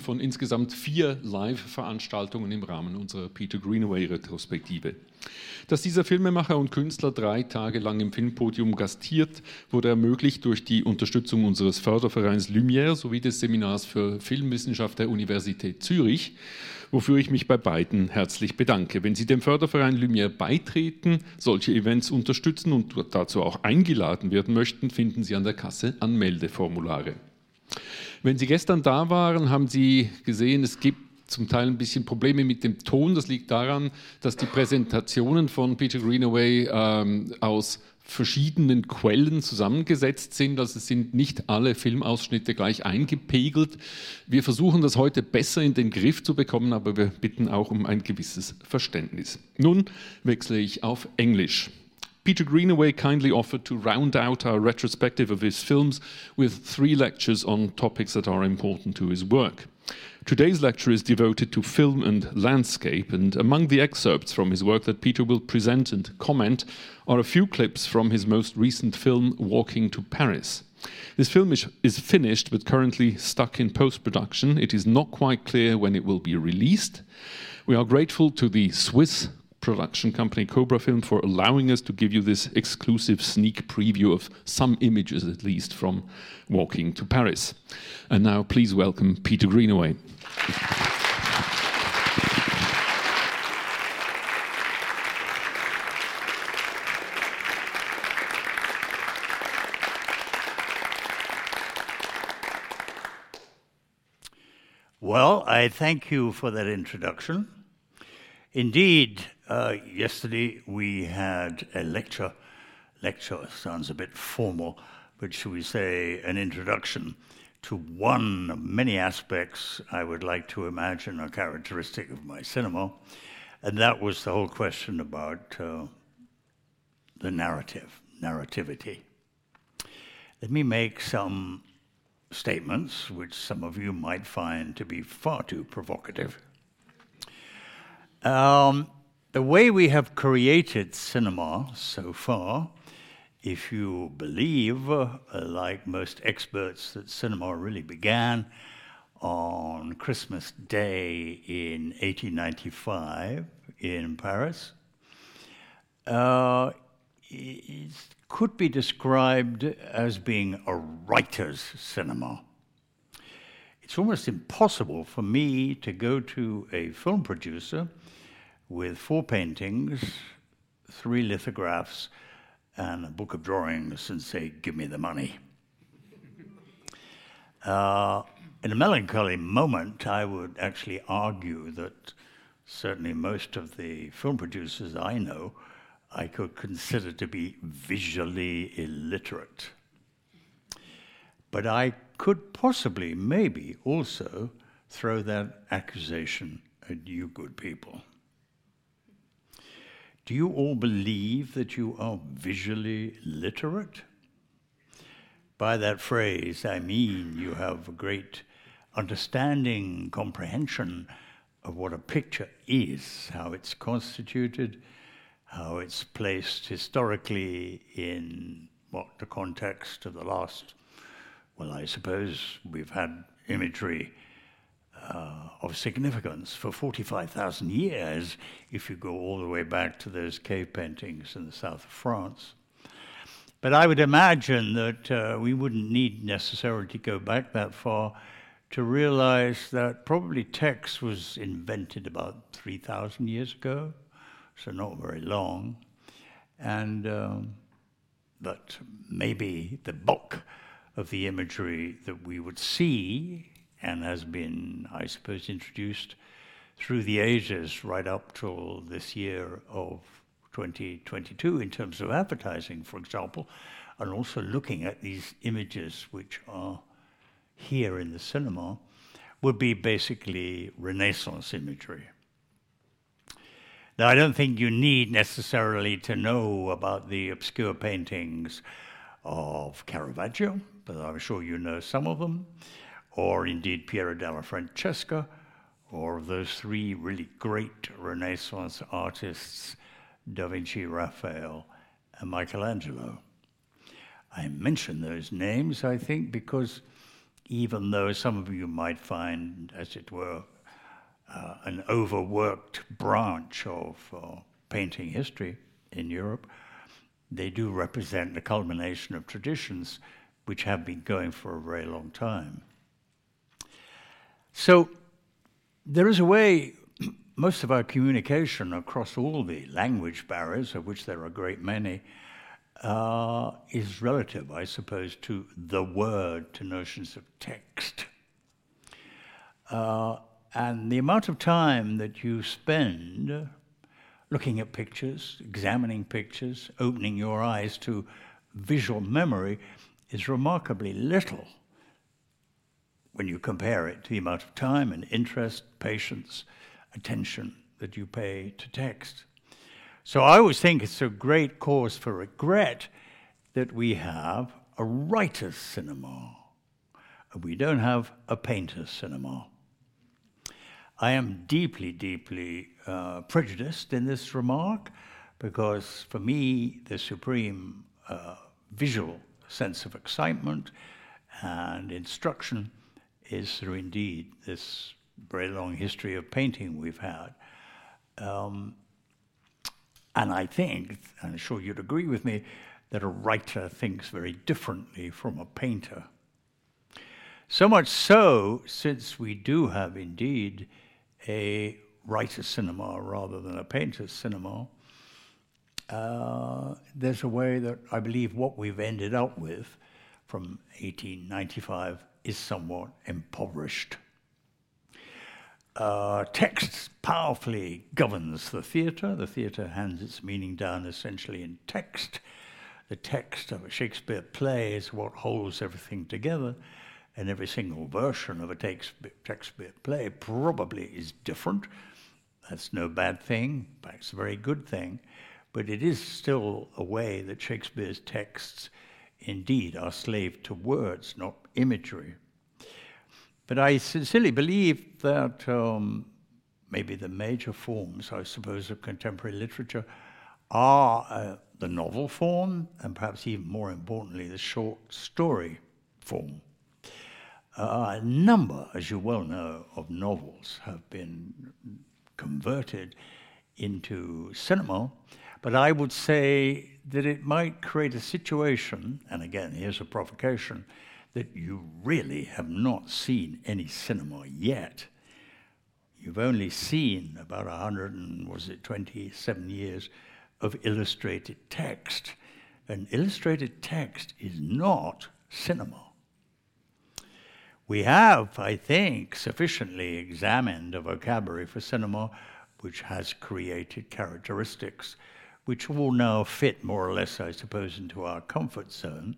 von insgesamt vier Live-Veranstaltungen im Rahmen unserer Peter Greenaway-Retrospektive. Dass dieser Filmemacher und Künstler drei Tage lang im Filmpodium gastiert, wurde ermöglicht durch die Unterstützung unseres Fördervereins Lumière sowie des Seminars für Filmwissenschaft der Universität Zürich, wofür ich mich bei beiden herzlich bedanke. Wenn Sie dem Förderverein Lumière beitreten, solche Events unterstützen und dazu auch eingeladen werden möchten, finden Sie an der Kasse Anmeldeformulare. Wenn Sie gestern da waren, haben Sie gesehen, es gibt zum Teil ein bisschen Probleme mit dem Ton. Das liegt daran, dass die Präsentationen von Peter Greenaway ähm, aus verschiedenen Quellen zusammengesetzt sind. Also es sind nicht alle Filmausschnitte gleich eingepegelt. Wir versuchen das heute besser in den Griff zu bekommen, aber wir bitten auch um ein gewisses Verständnis. Nun wechsle ich auf Englisch. Peter Greenaway kindly offered to round out our retrospective of his films with three lectures on topics that are important to his work. Today's lecture is devoted to film and landscape, and among the excerpts from his work that Peter will present and comment are a few clips from his most recent film, Walking to Paris. This film is, is finished but currently stuck in post production. It is not quite clear when it will be released. We are grateful to the Swiss production company Cobra Film for allowing us to give you this exclusive sneak preview of some images, at least, from Walking to Paris. And now, please welcome Peter Greenaway. Well, I thank you for that introduction. Indeed, uh, yesterday we had a lecture. Lecture sounds a bit formal, but should we say an introduction to one of many aspects I would like to imagine are characteristic of my cinema, and that was the whole question about uh, the narrative, narrativity. Let me make some statements which some of you might find to be far too provocative. Um, the way we have created cinema so far, if you believe, uh, like most experts, that cinema really began on Christmas Day in 1895 in Paris, uh, it could be described as being a writer's cinema. It's almost impossible for me to go to a film producer with four paintings, three lithographs, and a book of drawings and say, Give me the money. Uh, in a melancholy moment, I would actually argue that certainly most of the film producers I know I could consider to be visually illiterate. But I could possibly, maybe, also throw that accusation at you good people. Do you all believe that you are visually literate? By that phrase, I mean you have a great understanding, comprehension of what a picture is, how it's constituted, how it's placed historically in what the context of the last, well, I suppose we've had imagery uh, of significance for 45,000 years if you go all the way back to those cave paintings in the south of France. But I would imagine that uh, we wouldn't need necessarily to go back that far to realize that probably text was invented about 3,000 years ago, so not very long. And um, but maybe the bulk of the imagery that we would see and has been, I suppose, introduced through the ages right up till this year of 2022 in terms of advertising, for example, and also looking at these images which are here in the cinema would be basically Renaissance imagery. Now, I don't think you need necessarily to know about the obscure paintings of Caravaggio, but I'm sure you know some of them or indeed Piero della Francesca, or those three really great Renaissance artists, Da Vinci, Raphael, and Michelangelo. I mention those names, I think, because even though some of you might find, as it were, uh, an overworked branch of uh, painting history in Europe, they do represent the culmination of traditions which have been going for a very long time. So there is a way, most of our communication across all the language barriers, of which there are a great many, uh, is relative, I suppose, to the word, to notions of text. Uh, and the amount of time that you spend looking at pictures, examining pictures, opening your eyes to visual memory is remarkably little when you compare it to the amount of time and interest, patience, attention that you pay to text. So I always think it's a great cause for regret that we have a writer's cinema and we don't have a painter's cinema. I am deeply, deeply uh, prejudiced in this remark because for me, the supreme uh, visual sense of excitement and instruction is through indeed this very long history of painting we've had. Um, and I think, and I'm sure you'd agree with me, that a writer thinks very differently from a painter. So much so, since we do have indeed a writer's cinema rather than a painter's cinema, uh, there's a way that I believe what we've ended up with from 1895 is somewhat impoverished. Uh, text powerfully governs the theatre. The theatre hands its meaning down essentially in text. The text of a Shakespeare play is what holds everything together, and every single version of a Shakespeare play probably is different. That's no bad thing, but it's a very good thing. But it is still a way that Shakespeare's texts indeed are slave to words, not imagery. But I sincerely believe that um, maybe the major forms, I suppose, of contemporary literature are uh, the novel form and perhaps even more importantly, the short story form. Uh, a number, as you well know, of novels have been converted into cinema, but I would say that it might create a situation, and again, here's a provocation, that you really have not seen any cinema yet. You've only seen about 100 and was it 27 years of illustrated text. And illustrated text is not cinema. We have, I think, sufficiently examined a vocabulary for cinema which has created characteristics which all now fit more or less, I suppose, into our comfort zone.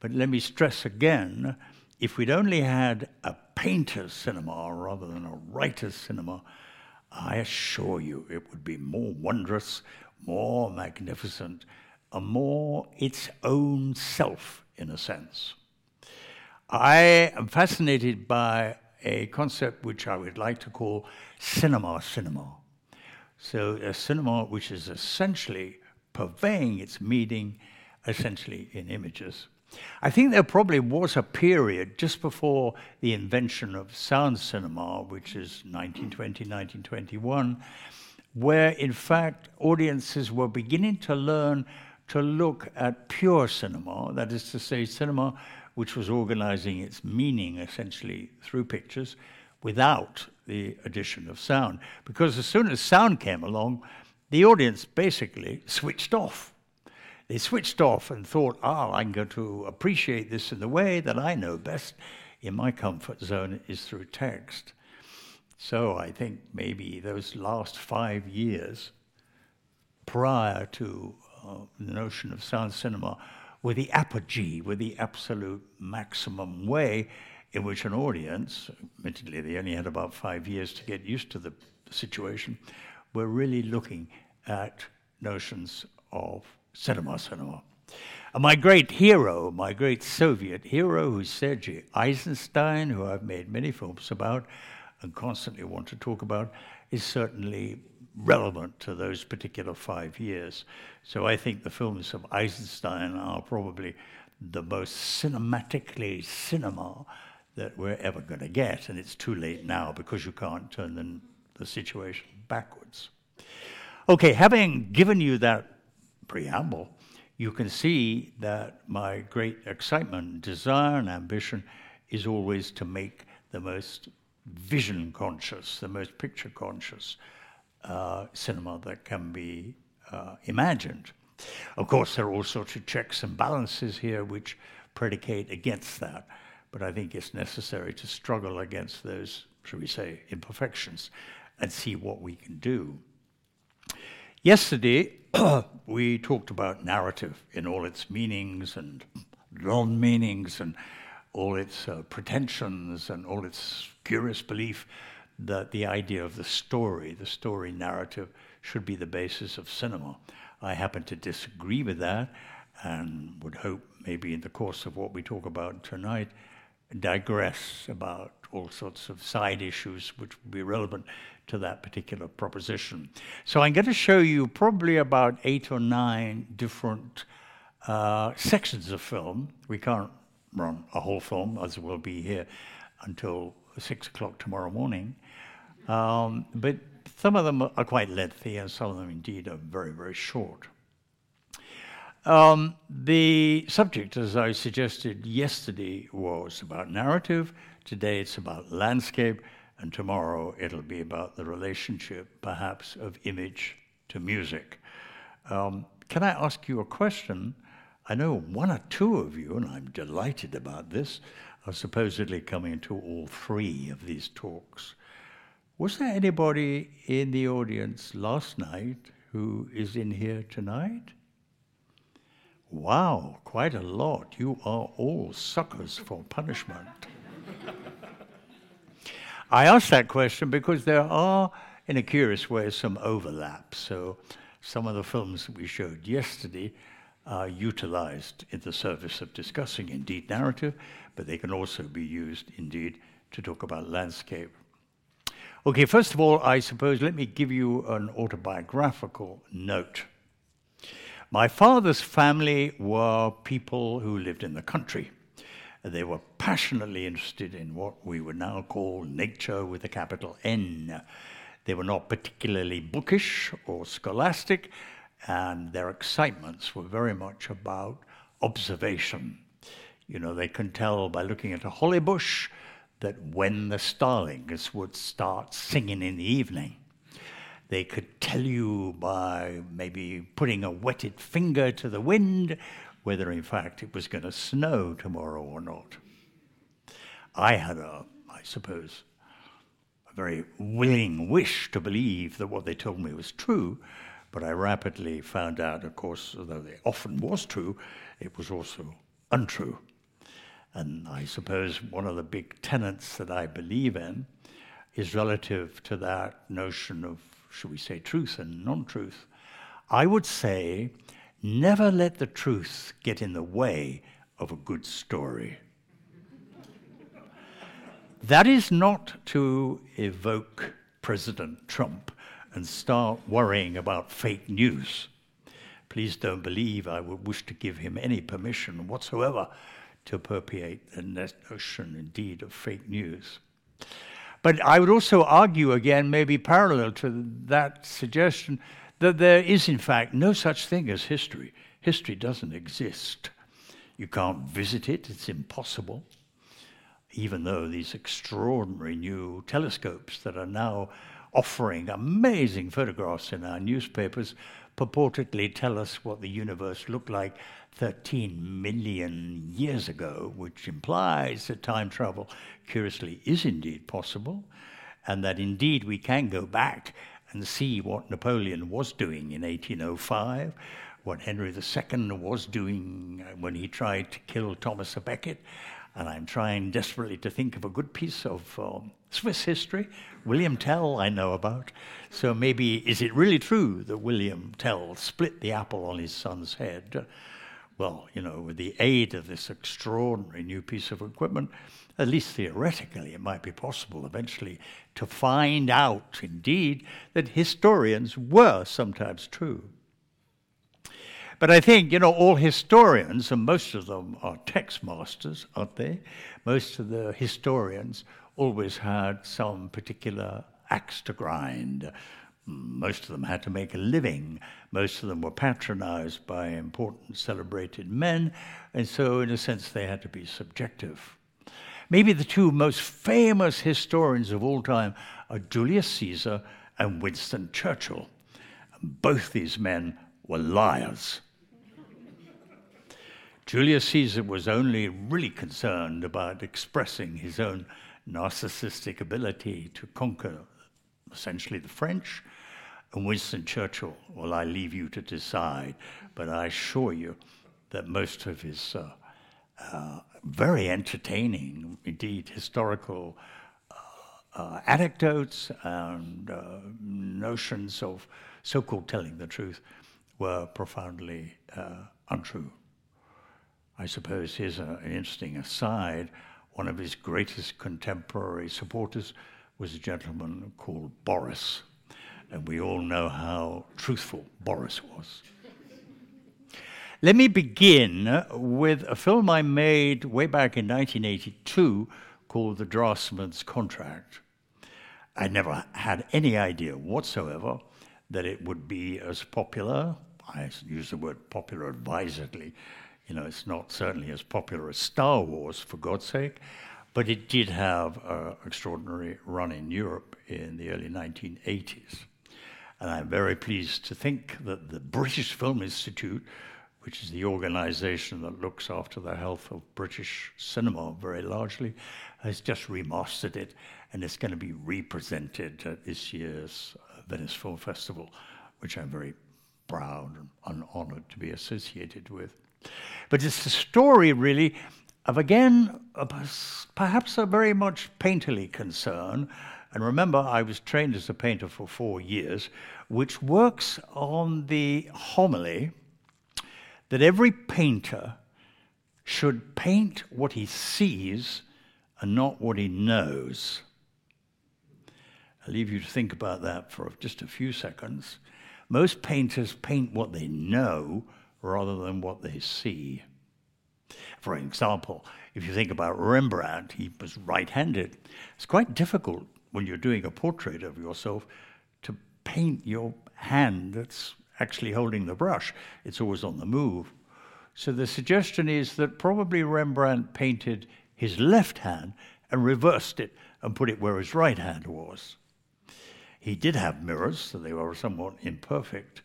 But let me stress again if we'd only had a painter's cinema rather than a writer's cinema, I assure you it would be more wondrous, more magnificent, a more its own self, in a sense. I am fascinated by a concept which I would like to call cinema cinema. So, a cinema which is essentially purveying its meaning essentially in images. I think there probably was a period just before the invention of sound cinema, which is 1920, 1921, where in fact audiences were beginning to learn to look at pure cinema, that is to say, cinema which was organizing its meaning essentially through pictures without the addition of sound. Because as soon as sound came along, the audience basically switched off they switched off and thought, ah, I'm going to appreciate this in the way that I know best in my comfort zone is through text. So I think maybe those last five years prior to uh, the notion of sound cinema were the apogee, were the absolute maximum way in which an audience, admittedly they only had about five years to get used to the situation, were really looking at notions of cinema, cinema. And my great hero, my great Soviet hero, who's Sergei Eisenstein, who I've made many films about and constantly want to talk about, is certainly relevant to those particular five years. So I think the films of Eisenstein are probably the most cinematically cinema that we're ever going to get. And it's too late now because you can't turn the, the situation backwards. Okay, having given you that preamble, you can see that my great excitement, desire, and ambition is always to make the most vision conscious, the most picture conscious uh, cinema that can be uh, imagined. Of course, there are all sorts of checks and balances here which predicate against that, but I think it's necessary to struggle against those, shall we say, imperfections and see what we can do. Yesterday, we talked about narrative in all its meanings and non meanings and all its uh, pretensions and all its curious belief that the idea of the story, the story narrative, should be the basis of cinema. I happen to disagree with that and would hope maybe in the course of what we talk about tonight, digress about all sorts of side issues which would be relevant to that particular proposition. So I'm going to show you probably about eight or nine different uh, sections of film. We can't run a whole film, as we'll be here until six o'clock tomorrow morning. Um, but some of them are quite lengthy, and some of them indeed are very, very short. Um, the subject, as I suggested yesterday, was about narrative. Today it's about landscape, and tomorrow it'll be about the relationship, perhaps, of image to music. Um, can I ask you a question? I know one or two of you, and I'm delighted about this, are supposedly coming to all three of these talks. Was there anybody in the audience last night who is in here tonight? Wow, quite a lot. You are all suckers for punishment. I ask that question because there are, in a curious way, some overlaps. So some of the films that we showed yesterday are utilized in the service of discussing indeed narrative, but they can also be used indeed to talk about landscape Okay, first of all, I suppose let me give you an autobiographical note. My father's family were people who lived in the country. They were passionately interested in what we would now call nature with a capital N. They were not particularly bookish or scholastic, and their excitements were very much about observation. You know, they can tell by looking at a holly bush that when the starlings would start singing in the evening, they could tell you by maybe putting a wetted finger to the wind whether in fact it was going to snow tomorrow or not. I had a, I suppose, a very willing wish to believe that what they told me was true, but I rapidly found out, of course, although it often was true, it was also untrue. And I suppose one of the big tenets that I believe in is relative to that notion of, should we say, truth and non truth. I would say, never let the truth get in the way of a good story. that is not to evoke President Trump and start worrying about fake news. Please don't believe I would wish to give him any permission whatsoever to perpetuate the notion, indeed, of fake news. But I would also argue again, maybe parallel to that suggestion, that there is, in fact, no such thing as history. History doesn't exist. You can't visit it, it's impossible. Even though these extraordinary new telescopes that are now offering amazing photographs in our newspapers purportedly tell us what the universe looked like 13 million years ago, which implies that time travel, curiously, is indeed possible, and that indeed we can go back and see what Napoleon was doing in 1805, what Henry II was doing when he tried to kill Thomas à Becket. And I'm trying desperately to think of a good piece of um, Swiss history. William Tell, I know about. So maybe, is it really true that William Tell split the apple on his son's head? Well, you know, with the aid of this extraordinary new piece of equipment, at least theoretically, it might be possible eventually to find out, indeed, that historians were sometimes true. But I think, you know, all historians, and most of them are text masters, aren't they? Most of the historians always had some particular axe to grind. Most of them had to make a living. Most of them were patronized by important celebrated men, and so, in a sense, they had to be subjective. Maybe the two most famous historians of all time are Julius Caesar and Winston Churchill. Both these men were liars. Julius Caesar was only really concerned about expressing his own narcissistic ability to conquer essentially the French. And Winston Churchill, well, I leave you to decide, but I assure you that most of his uh, uh, very entertaining, indeed historical uh, uh anecdotes and uh, notions of so called telling the truth were profoundly uh, untrue. I suppose here's a, an interesting aside. One of his greatest contemporary supporters was a gentleman called Boris, and we all know how truthful Boris was. Let me begin with a film I made way back in 1982 called The Draftsman's Contract. I never had any idea whatsoever that it would be as popular. I use the word popular advisedly you know, it's not certainly as popular as Star Wars, for God's sake, but it did have an extraordinary run in Europe in the early 1980s. And I'm very pleased to think that the British Film Institute, which is the organization that looks after the health of British cinema very largely, has just remastered it and it's going to be represented at this year's uh, Venice Film Festival, which I'm very proud and honored to be associated with. But it's the story, really, of again, perhaps a very much painterly concern. And remember, I was trained as a painter for four years, which works on the homily that every painter should paint what he sees and not what he knows. I'll leave you to think about that for just a few seconds. Most painters paint what they know rather than what they see. For example, if you think about Rembrandt, he was right handed. It's quite difficult when you're doing a portrait of yourself to paint your hand that's actually holding the brush, it's always on the move. So the suggestion is that probably Rembrandt painted his left hand and reversed it and put it where his right hand was. He did have mirrors, so they were somewhat imperfect,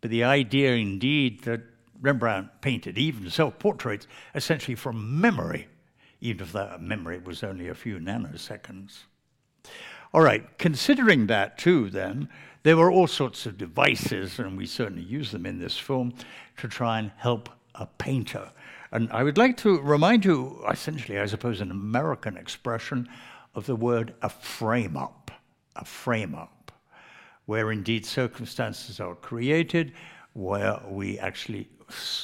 but the idea, indeed, that Rembrandt painted even self portraits essentially from memory, even if that memory was only a few nanoseconds. All right, considering that too, then, there were all sorts of devices, and we certainly use them in this film, to try and help a painter. And I would like to remind you, essentially, I suppose, an American expression of the word a frame up. A frame up where indeed circumstances are created, where we actually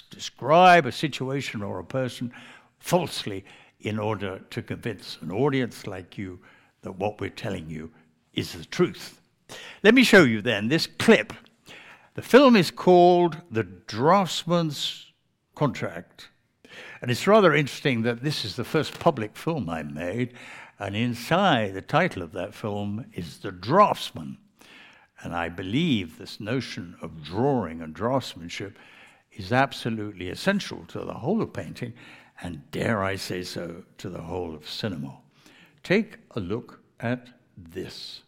describe a situation or a person falsely in order to convince an audience like you that what we're telling you is the truth. Let me show you then this clip. The film is called The Draftsman's Contract. And it's rather interesting that this is the first public film I made, and inside the title of that film is The Draftsman. And I believe this notion of drawing and draftsmanship is absolutely essential to the whole of painting, and dare I say so, to the whole of cinema. Take a look at this.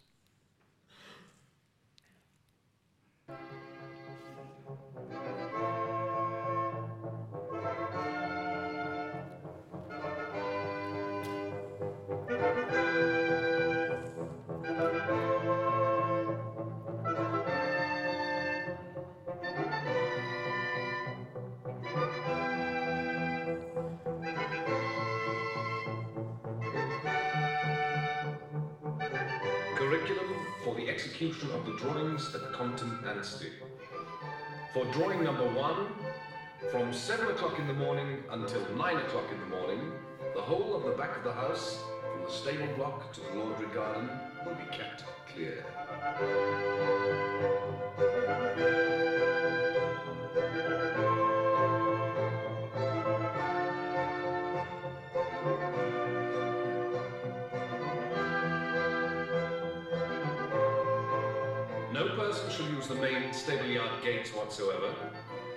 Execution of the drawings at Compton Anstey. For drawing number one, from 7 o'clock in the morning until 9 o'clock in the morning, the whole of the back of the house, from the stable block to the laundry garden, will be kept clear. Main stable yard gates whatsoever,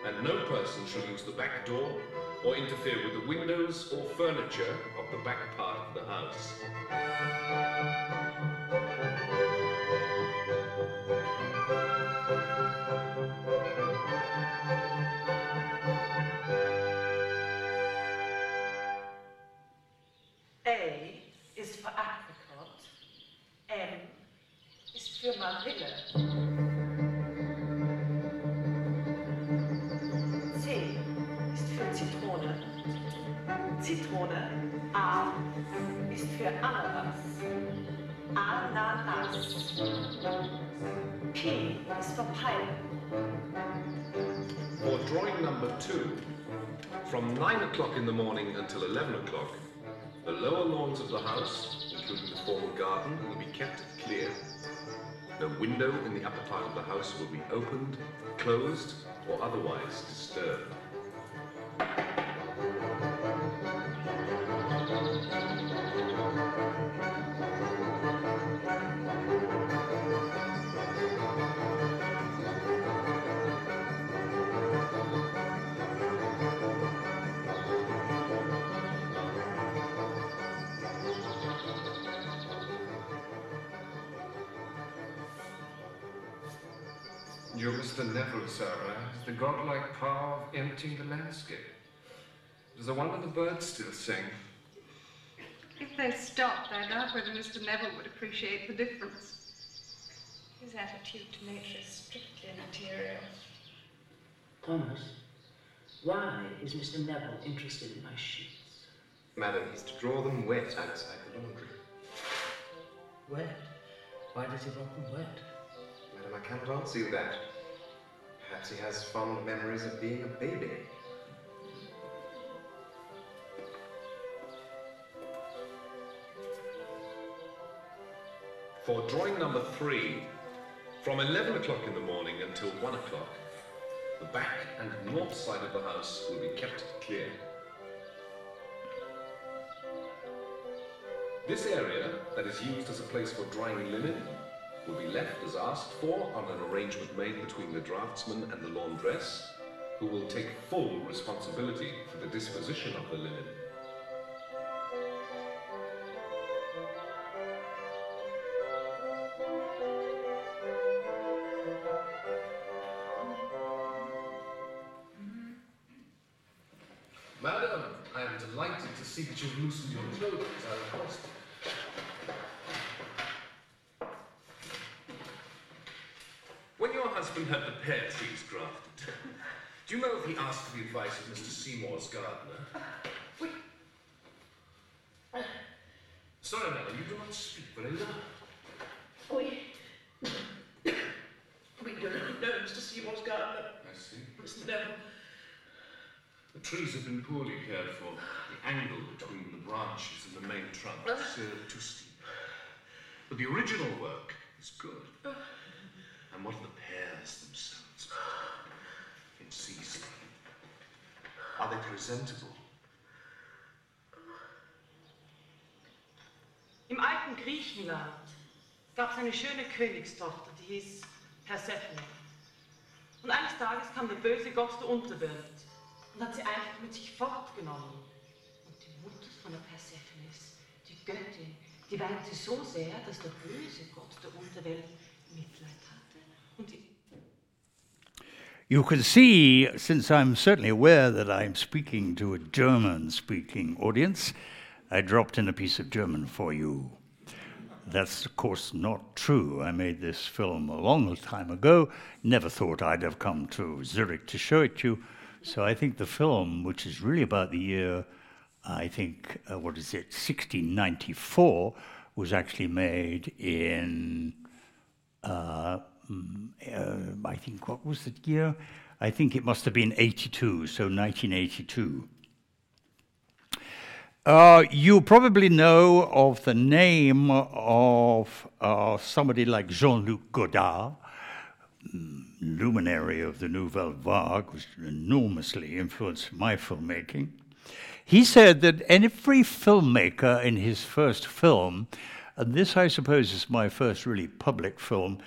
and no person shall use the back door or interfere with the windows or furniture of the back part of the house. Palm. For drawing number two, from 9 o'clock in the morning until 11 o'clock, the lower lawns of the house, including the formal garden, will be kept clear. No window in the upper part of the house will be opened, closed, or otherwise disturbed. Mr. Neville, Sarah. The godlike power of emptying the landscape. It is a wonder the birds still sing. If they stopped, I doubt whether Mr. Neville would appreciate the difference. His attitude to nature is strictly material. Thomas, why is Mr. Neville interested in my sheets? Madam, he's to draw them wet outside the laundry. Wet? Why does he want them wet? Madam, I cannot answer you that. Perhaps he has fond memories of being a baby. For drawing number three, from 11 o'clock in the morning until 1 o'clock, the back and north side of the house will be kept clear. This area, that is used as a place for drying linen, will be left as asked for on an arrangement made between the draftsman and the laundress, who will take full responsibility for the disposition of the linen. Trees have been poorly cared for. The angle between the branches and the main trunk is uh, too steep. But the original work is good. And what of the pears themselves? In season. Are they presentable? Im alten Griechenland gab es eine schöne Königstochter, die hieß Persephone. Und eines Tages kam der böse Gott der Unterwelt die die Göttin, die weinte so sehr, dass der böse Gott der Unterwelt Mitleid hatte und die You can see, since I'm certainly aware that I'm speaking to a German speaking audience, I dropped in a piece of German for you. That's, of course, not true. I made this film a long time ago, never thought I'd have come to Zurich to show it to you. So I think the film, which is really about the year, I think, uh, what is it, 1694, was actually made in uh, mm, uh, I think, what was the year? I think it must have been 82, so 1982. Uh, you probably know of the name of uh, somebody like Jean Luc Godard, mm, luminary of the Nouvelle Vague, which enormously influenced my filmmaking. He said that every filmmaker in his first film, and this I suppose is my first really public film,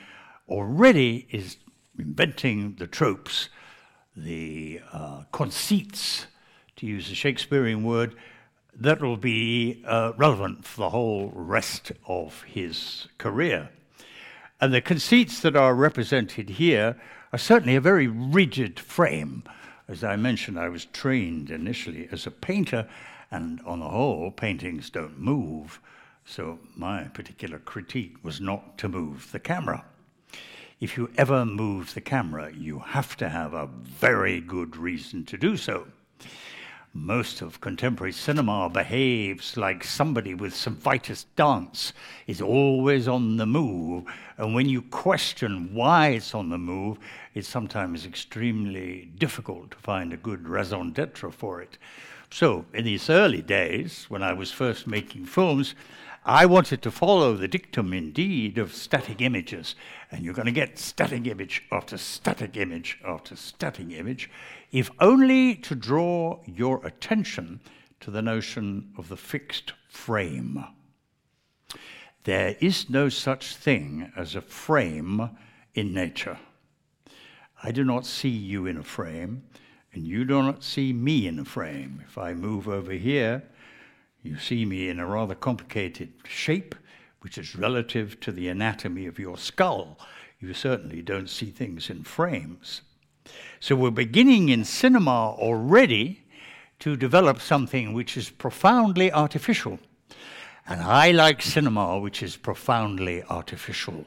already is inventing the tropes, the uh, conceits, to use a Shakespearean word, that will be uh, relevant for the whole rest of his career. And the conceits that are represented here are certainly a very rigid frame. As I mentioned, I was trained initially as a painter, and on the whole, paintings don't move. So my particular critique was not to move the camera. If you ever move the camera, you have to have a very good reason to do so most of contemporary cinema behaves like somebody with some vitus dance, is always on the move. And when you question why it's on the move, it's sometimes extremely difficult to find a good raison d'etre for it. So, in these early days, when I was first making films, I wanted to follow the dictum indeed of static images. And you're going to get static image after static image after static image if only to draw your attention to the notion of the fixed frame. There is no such thing as a frame in nature. I do not see you in a frame, and you do not see me in a frame. If I move over here, you see me in a rather complicated shape, which is relative to the anatomy of your skull. You certainly don't see things in frames. So we're beginning in cinema already to develop something which is profoundly artificial. And I like cinema which is profoundly artificial,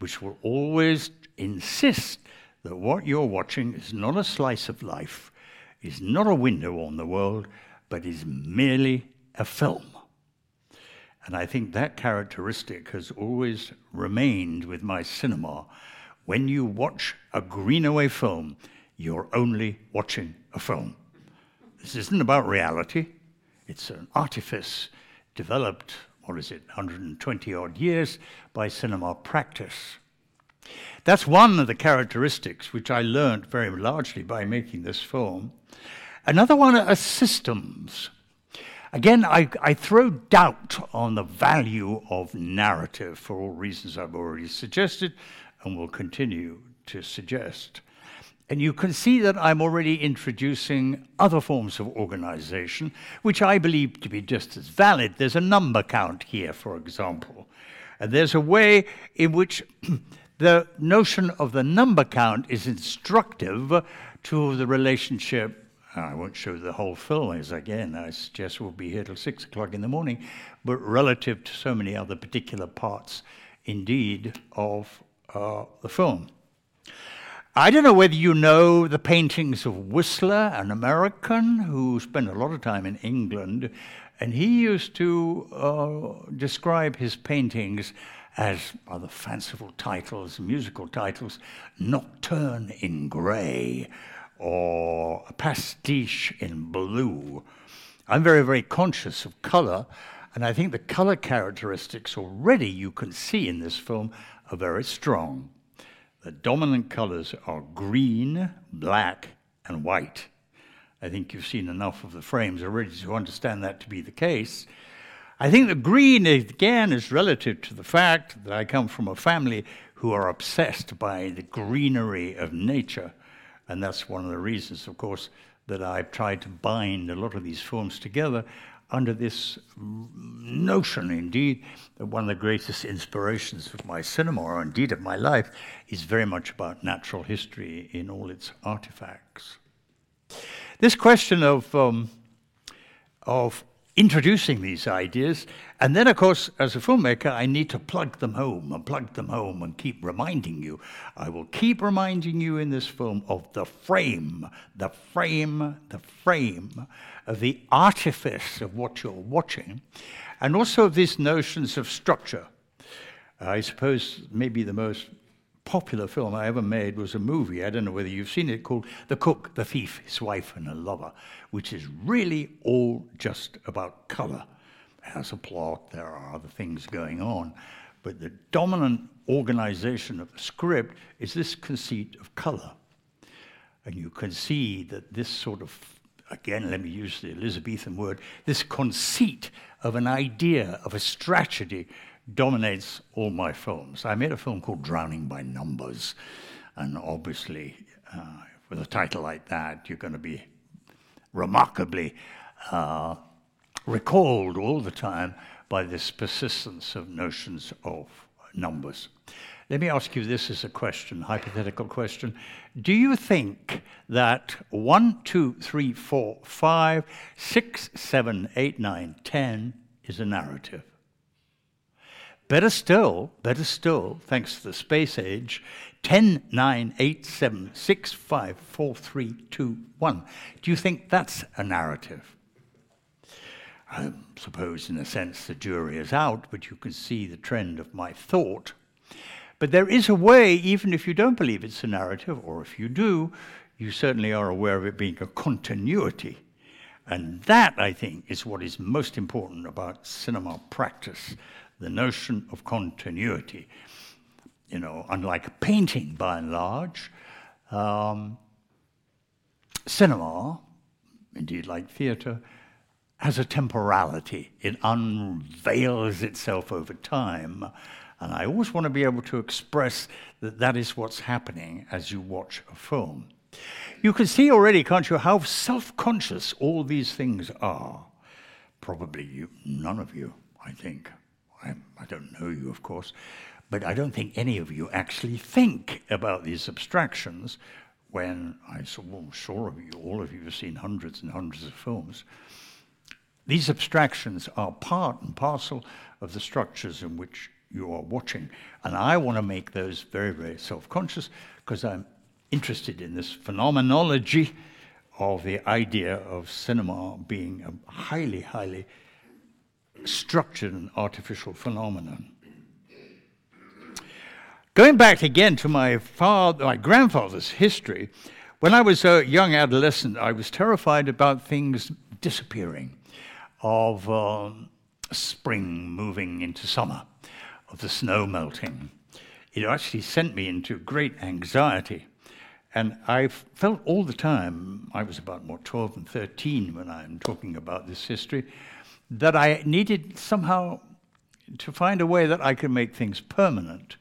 which will always insist that what you're watching is not a slice of life, is not a window on the world, but is merely a film. And I think that characteristic has always remained with my cinema when you watch a Greenaway film, you're only watching a film. This isn't about reality, it's an artifice developed, what is it, 120 odd years by cinema practice. That's one of the characteristics which I learned very largely by making this film. Another one are systems. Again, I, I, throw doubt on the value of narrative for all reasons I've already suggested, and will continue to suggest. And you can see that I'm already introducing other forms of organization, which I believe to be just as valid. There's a number count here, for example. And there's a way in which the notion of the number count is instructive to the relationship. I won't show the whole film, as again, I suggest we'll be here till six o'clock in the morning, but relative to so many other particular parts, indeed, of uh, the film. I don't know whether you know the paintings of Whistler, an American who spent a lot of time in England, and he used to uh, describe his paintings as other fanciful titles, musical titles, Nocturne in Grey or a Pastiche in Blue. I'm very, very conscious of color, and I think the color characteristics already you can see in this film are very strong. The dominant colors are green, black, and white. I think you've seen enough of the frames already to understand that to be the case. I think the green, again, is relative to the fact that I come from a family who are obsessed by the greenery of nature. And that's one of the reasons, of course, that I've tried to bind a lot of these films together under this notion, indeed, that one of the greatest inspirations of my cinema, or indeed of my life, is very much about natural history in all its artifacts. This question of, um, of introducing these ideas. And then, of course, as a filmmaker, I need to plug them home and plug them home and keep reminding you. I will keep reminding you in this film of the frame, the frame, the frame of the artifice of what you're watching, and also of these notions of structure. I suppose maybe the most popular film I ever made was a movie, I don't know whether you've seen it, called The Cook, the Thief, His Wife, and a Lover, which is really all just about color. It has a plot, there are other things going on, but the dominant organization of the script is this conceit of color. And you can see that this sort of, again, let me use the Elizabethan word, this conceit of an idea, of a strategy, dominates all my films. I made a film called Drowning by Numbers, and obviously, uh, with a title like that, you're going to be remarkably uh, recalled all the time by this persistence of notions of numbers. Let me ask you this as a question, hypothetical question. Do you think that 1, 2, 3, 4, 5, 6, 7, 8, 9, 10 is a narrative? Better still, better still, thanks to the space age, 10, 9, 8, 7, 6, 5, 4, 3, 2, 1. Do you think that's a narrative? I suppose, in a sense, the jury is out, but you can see the trend of my thought. But there is a way, even if you don't believe it's a narrative, or if you do, you certainly are aware of it being a continuity. And that, I think, is what is most important about cinema practice the notion of continuity. You know, unlike painting by and large, um, cinema, indeed like theatre, has a temporality. It unveils itself over time. And I always want to be able to express that that is what's happening as you watch a film. You can see already, can't you, how self conscious all these things are. Probably you, none of you, I think. I, I don't know you, of course, but I don't think any of you actually think about these abstractions when I saw, well, sure of you, all of you have seen hundreds and hundreds of films. These abstractions are part and parcel of the structures in which you are watching. And I want to make those very, very self conscious because I'm interested in this phenomenology of the idea of cinema being a highly, highly structured and artificial phenomenon. Going back again to my father, my grandfather's history, when I was a young adolescent, I was terrified about things disappearing, of um, spring moving into summer, of the snow melting. It actually sent me into great anxiety. And I felt all the time, I was about what, 12 and 13 when I'm talking about this history, that I needed somehow to find a way that I could make things permanent.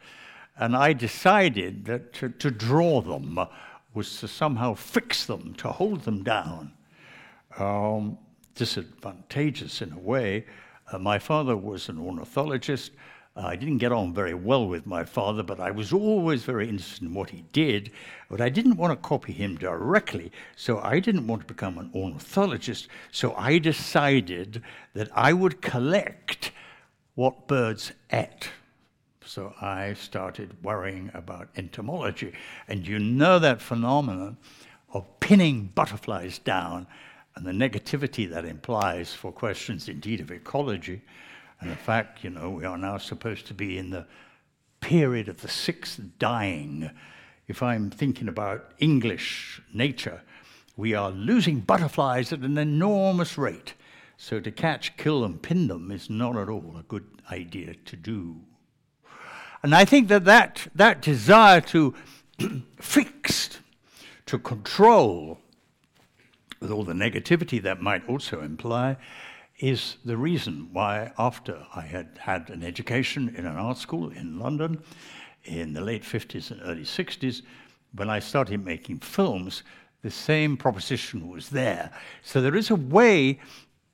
And I decided that to, to draw them was to somehow fix them, to hold them down. Um, disadvantageous in a way. Uh, my father was an ornithologist. Uh, I didn't get on very well with my father, but I was always very interested in what he did. But I didn't want to copy him directly, so I didn't want to become an ornithologist. So I decided that I would collect what birds ate. So I started worrying about entomology. And you know that phenomenon of pinning butterflies down and the negativity that implies for questions, indeed, of ecology. And in fact, you know, we are now supposed to be in the period of the sixth dying. If I'm thinking about English nature, we are losing butterflies at an enormous rate. So to catch, kill, and pin them is not at all a good idea to do. And I think that that, that desire to fix, to control, with all the negativity that might also imply, is the reason why, after I had had an education in an art school in London in the late 50s and early 60s, when I started making films, the same proposition was there. So there is a way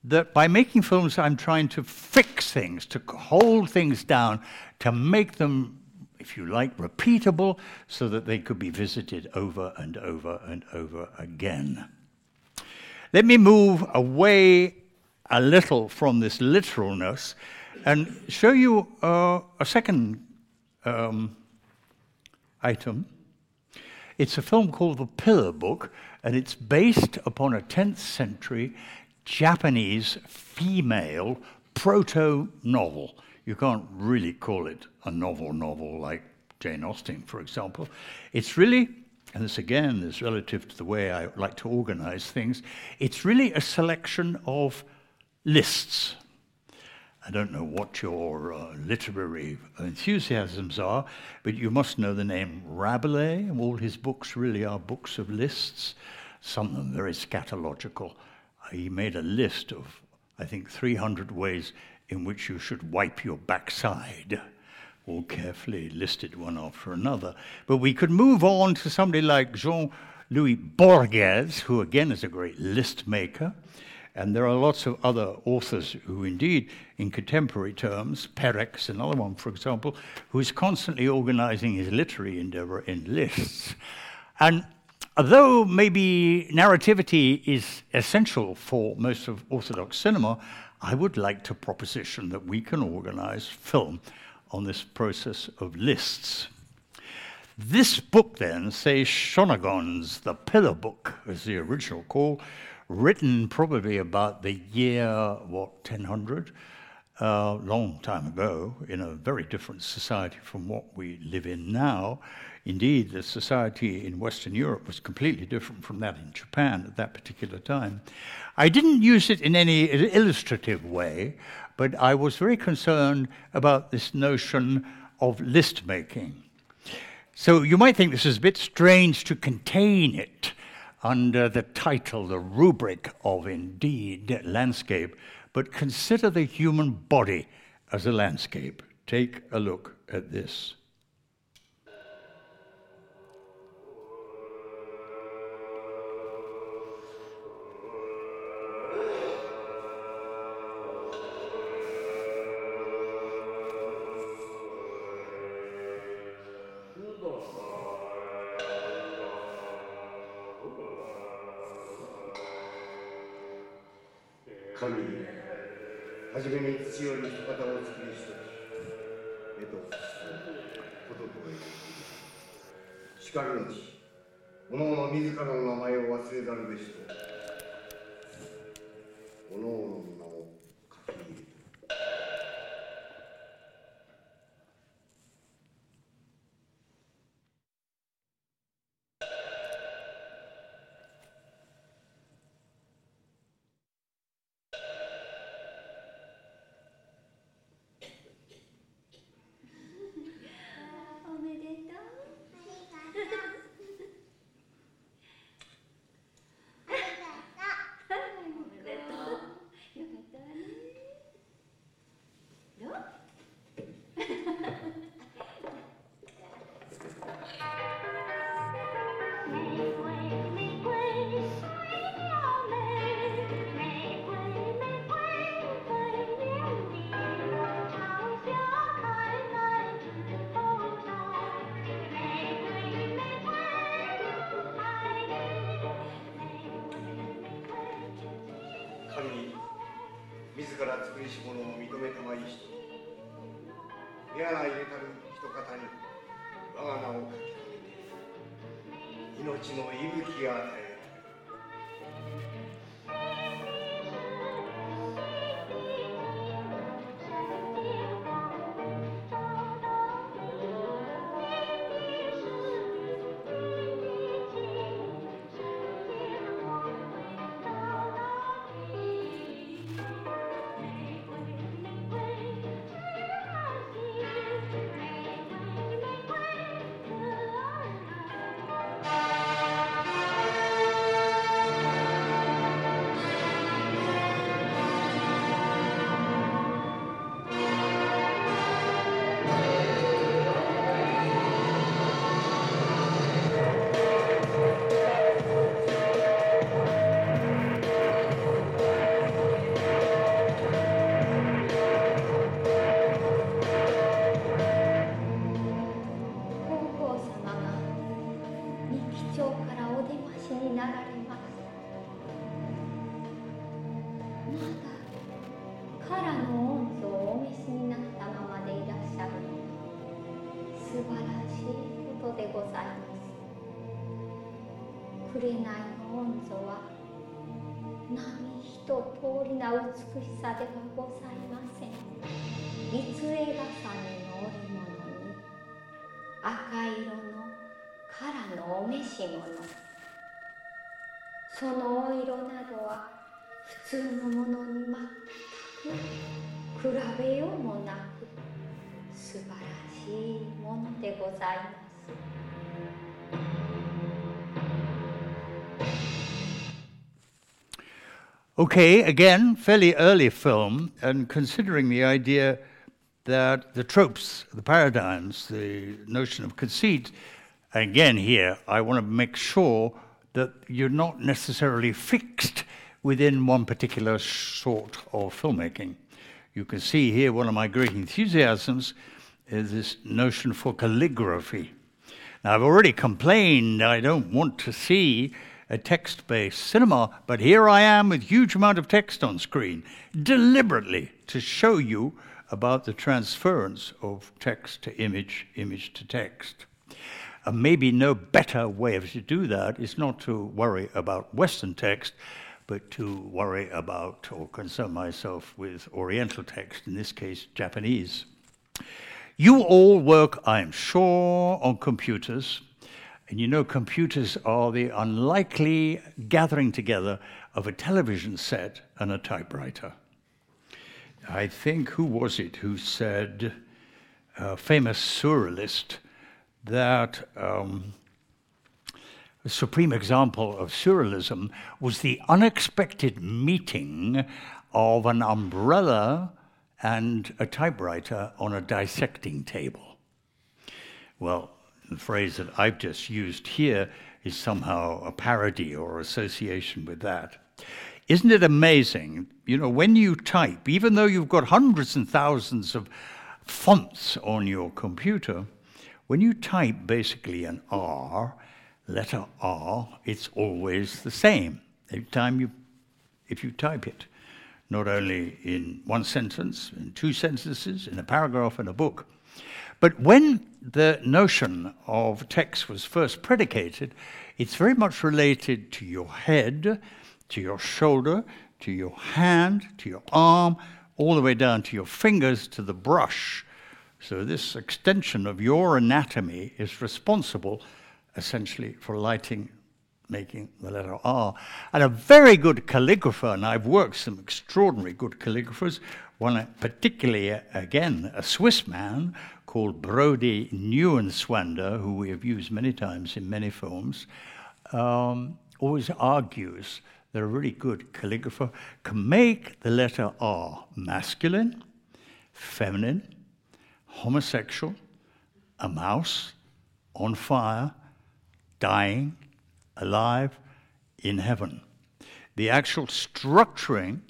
that by making films, I'm trying to fix things, to hold things down, to make them, if you like, repeatable so that they could be visited over and over and over again. Let me move away a little from this literalness and show you uh, a second um, item. It's a film called The Pillow Book, and it's based upon a 10th century Japanese female proto novel. You can't really call it a novel novel like Jane Austen, for example. It's really and this again is relative to the way I like to organize things, it's really a selection of lists. I don't know what your uh, literary enthusiasms are, but you must know the name Rabelais. All his books really are books of lists, some of them very scatological. He made a list of, I think, 300 ways in which you should wipe your backside. All carefully listed one after another. But we could move on to somebody like Jean Louis Borges, who again is a great list maker. And there are lots of other authors who, indeed, in contemporary terms, Perec, another one, for example, who is constantly organizing his literary endeavor in lists. And although maybe narrativity is essential for most of Orthodox cinema, I would like to proposition that we can organize film on this process of lists. This book, then, Sei Shonagon's The Pillow Book, as the original call, written probably about the year, what, 1000? A uh, long time ago, in a very different society from what we live in now. Indeed, the society in Western Europe was completely different from that in Japan at that particular time. I didn't use it in any illustrative way, but I was very concerned about this notion of list making. So you might think this is a bit strange to contain it under the title, the rubric of indeed landscape, but consider the human body as a landscape. Take a look at this. Okay, again, fairly early film, and considering the idea that the tropes, the paradigms, the notion of conceit, again, here, I want to make sure that you're not necessarily fixed within one particular sort of filmmaking. You can see here one of my great enthusiasms is this notion for calligraphy. Now, I've already complained I don't want to see a text based cinema, but here I am with huge amount of text on screen, deliberately to show you about the transference of text to image, image to text. And maybe no better way of to do that is not to worry about Western text, but to worry about or concern myself with Oriental text, in this case, Japanese. You all work, I'm sure, on computers. And you know, computers are the unlikely gathering together of a television set and a typewriter. I think, who was it who said, a famous surrealist, that um, supreme example of surrealism was the unexpected meeting of an umbrella and a typewriter on a dissecting table. Well, the phrase that I've just used here is somehow a parody or association with that. Isn't it amazing? You know, when you type, even though you've got hundreds and thousands of fonts on your computer, when you type basically an R, letter R, it's always the same every time you, if you type it, not only in one sentence, in two sentences, in a paragraph, in a book. But when the notion of text was first predicated, it's very much related to your head, to your shoulder, to your hand, to your arm, all the way down to your fingers, to the brush. So, this extension of your anatomy is responsible essentially for lighting, making the letter R. And a very good calligrapher, and I've worked some extraordinary good calligraphers, one particularly, again, a Swiss man called Brody Neuenschwander, who we have used many times in many films, um, always argues that a really good calligrapher can make the letter R masculine, feminine, homosexual, a mouse, on fire, dying, alive, in heaven. The actual structuring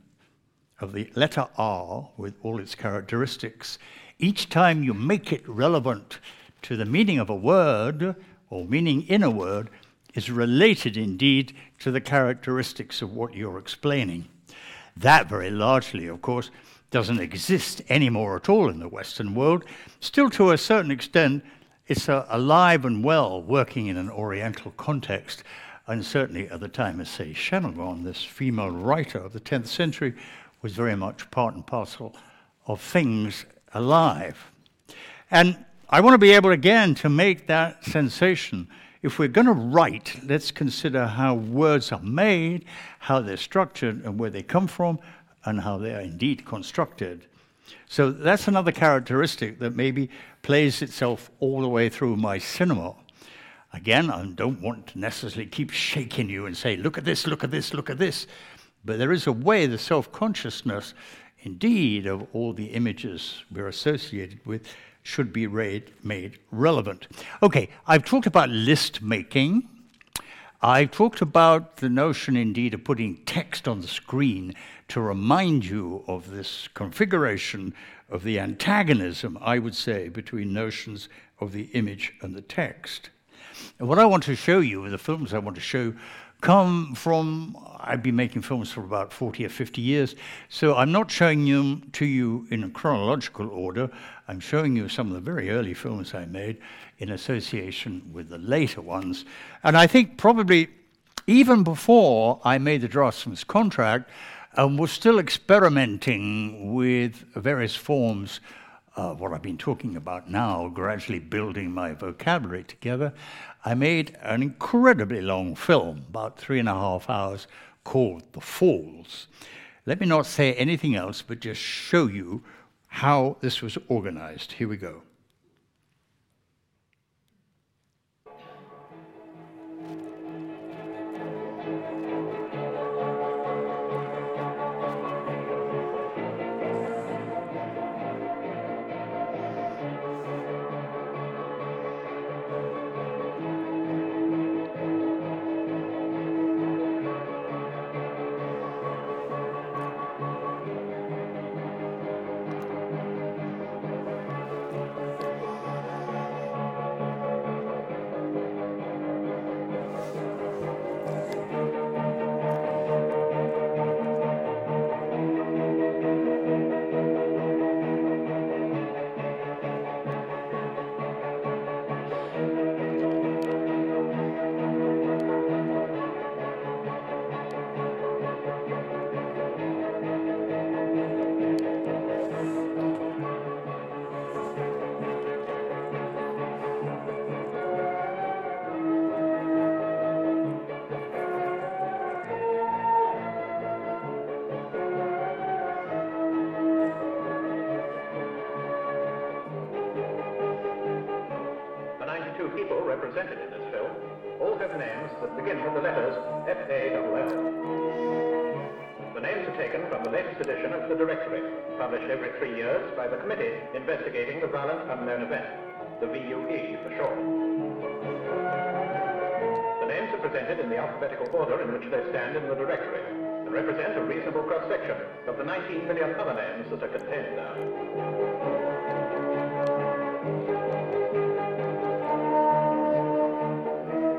of the letter R with all its characteristics each time you make it relevant to the meaning of a word or meaning in a word is related indeed to the characteristics of what you're explaining. That very largely, of course, doesn't exist anymore at all in the Western world. Still, to a certain extent, it's uh, alive and well working in an Oriental context. And certainly at the time of, say, Shannon, this female writer of the 10th century, was very much part and parcel of things alive. And I want to be able again to make that sensation. If we're going to write, let's consider how words are made, how they're structured, and where they come from, and how they are indeed constructed. So that's another characteristic that maybe plays itself all the way through my cinema. Again, I don't want to necessarily keep shaking you and say, look at this, look at this, look at this. But there is a way the self consciousness indeed of all the images we're associated with should be made relevant. Okay, I've talked about list making. I've talked about the notion, indeed, of putting text on the screen to remind you of this configuration of the antagonism, I would say, between notions of the image and the text. And what I want to show you, the films I want to show, come from, I've been making films for about 40 or 50 years, so I'm not showing them to you in a chronological order. I'm showing you some of the very early films I made in association with the later ones. And I think probably even before I made the draftsman's contract, um, was still experimenting with various forms of what I've been talking about now, gradually building my vocabulary together. I made an incredibly long film, about three and a half hours, called The Falls. Let me not say anything else, but just show you how this was organized. Here we go. Cross-section of the 19 million other names that are contained there.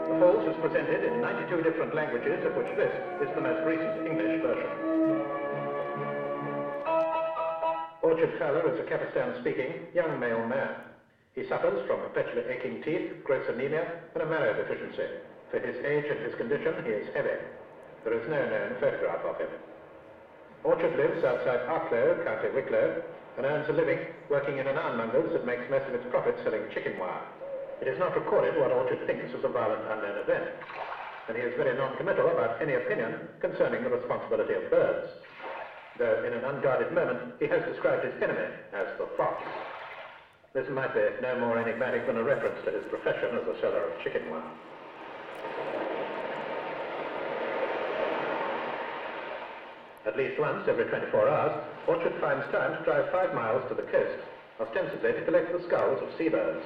The Falls is presented in 92 different languages, of which this is the most recent English version. Orchard Fowler is a Kapistan-speaking young male man. He suffers from perpetually aching teeth, gross anemia, and a marrow deficiency. For his age and his condition, he is heavy. There is no known photograph of him. Orchard lives outside Arklow, County Wicklow, and earns a living working in an ironmonger's that makes most of its profit selling chicken wire. It is not recorded what Orchard thinks of the violent unknown event, and he is very non-committal about any opinion concerning the responsibility of birds, though in an unguarded moment he has described his enemy as the fox. This might be no more enigmatic than a reference to his profession as a seller of chicken wire. At least once every 24 hours, Orchard finds time to drive five miles to the coast, ostensibly to collect the skulls of seabirds.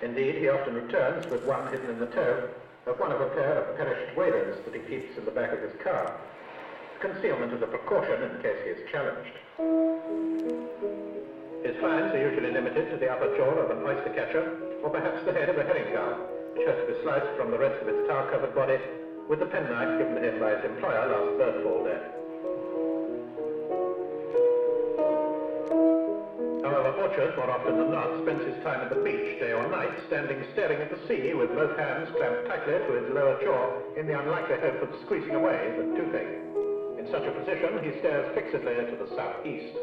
Indeed, he often returns with one hidden in the toe of one of a pair of perished waders that he keeps in the back of his car. Concealment is a precaution in case he is challenged. His finds are usually limited to the upper jaw of an oyster catcher, or perhaps the head of a herring gull, which has to be sliced from the rest of its tar-covered body with the penknife given to him by his employer last birdfall day. However, Orchard, more often than not, spends his time at the beach, day or night, standing staring at the sea with both hands clamped tightly to his lower jaw in the unlikely hope of squeezing away the toothache. In such a position, he stares fixedly to the southeast.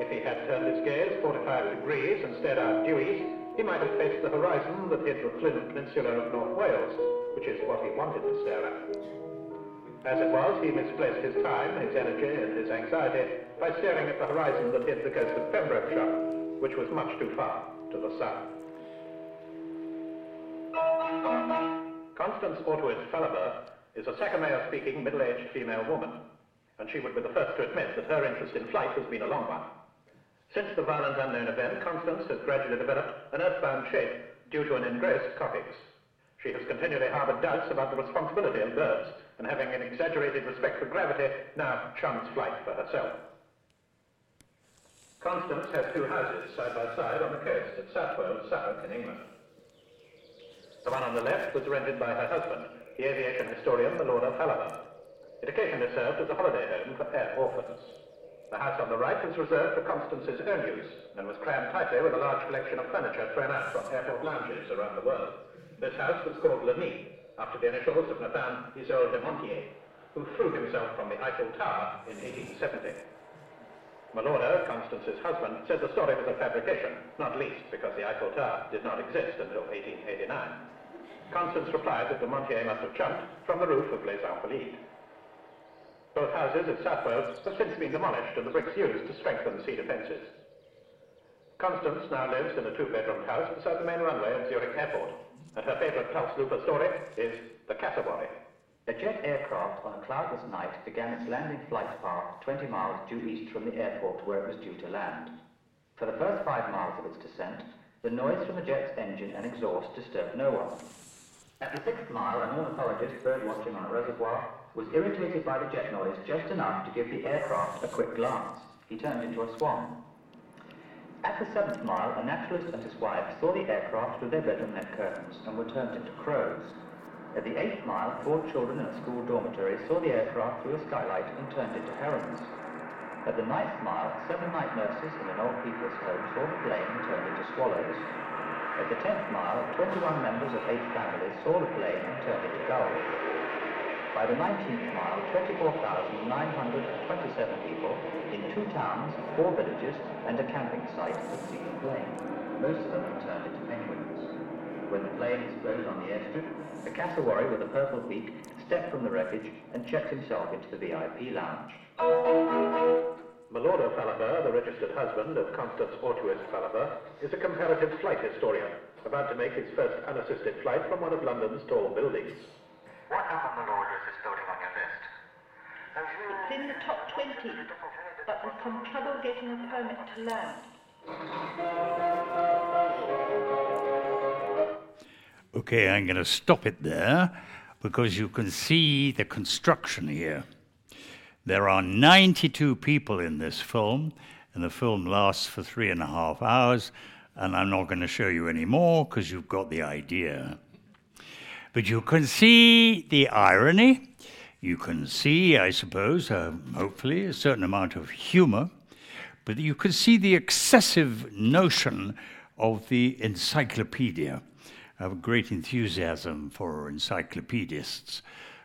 If he had turned his gaze 45 degrees and stared out due east, he might have faced the horizon that hid the Flint Peninsula of North Wales, which is what he wanted to stare at. As it was, he misplaced his time, his energy, and his anxiety by staring at the horizon that hid the coast of Pembrokeshire, which was much too far to the south. Constance Ortwist Fallaba is a Sakamea-speaking middle-aged female woman, and she would be the first to admit that her interest in flight has been a long one. Since the violent unknown event, Constance has gradually developed an earthbound shape due to an engrossed coccyx. She has continually harbored doubts about the responsibility of birds, and having an exaggerated respect for gravity, now shuns flight for herself. Constance has two houses side by side on the coast at Southwold, Suffolk in England. The one on the left was rented by her husband, the aviation historian, the Lord of Halaber. It occasionally served as a holiday home for air orphans. The house on the right was reserved for Constance's own use and was crammed tightly with a large collection of furniture thrown out from airport lounges around the world. This house was called Leny, after the initials of Nathan Isole de Montier, who threw himself from the Eiffel Tower in 1870. Malordo, Constance's husband, said the story was a fabrication, not least because the Eiffel Tower did not exist until 1889. Constance replied that de Montier must have jumped from the roof of Les Invalides. Both houses at Southwold have since been demolished and the bricks used to strengthen the sea defences. Constance now lives in a two-bedroom house beside the main runway at Zurich Airport, her Pulse Looper story is The Cassowary. A jet aircraft on a cloudless night began its landing flight path 20 miles due east from the airport where it was due to land. For the first five miles of its descent, the noise from the jet's engine and exhaust disturbed no one. At the sixth mile, an ornithologist bird watching on a reservoir was irritated by the jet noise just enough to give the aircraft a quick glance. He turned into a swan. At the seventh mile, a naturalist and his wife saw the aircraft through their bedroom net curtains and were turned into crows. At the eighth mile, four children in a school dormitory saw the aircraft through a skylight and turned into herons. At the ninth mile, seven night nurses in an old people's home saw the plane and turned into swallows. At the tenth mile, 21 members of eight families saw the plane and turned into gulls. By the 19th mile, 24,927 people in two towns, four villages, and a camping site had seen the plane. Most of them had turned into penguins. When the plane exploded on the airstrip, a cassowary with a purple beak stepped from the wreckage and checked himself into the VIP lounge. Malordo Fallaba, the registered husband of Constance Ortwist Fallaba, is a comparative flight historian, about to make his first unassisted flight from one of London's tall buildings. What number, my lord, is this building on your list? It's in the top 20, but with some trouble getting a permit to land. Okay, I'm going to stop it there because you can see the construction here. There are 92 people in this film, and the film lasts for three and a half hours, and I'm not going to show you any more because you've got the idea. But you can see the irony. You can see, I suppose, uh, hopefully, a certain amount of humor. But you can see the excessive notion of the encyclopedia. I have a great enthusiasm for encyclopedists.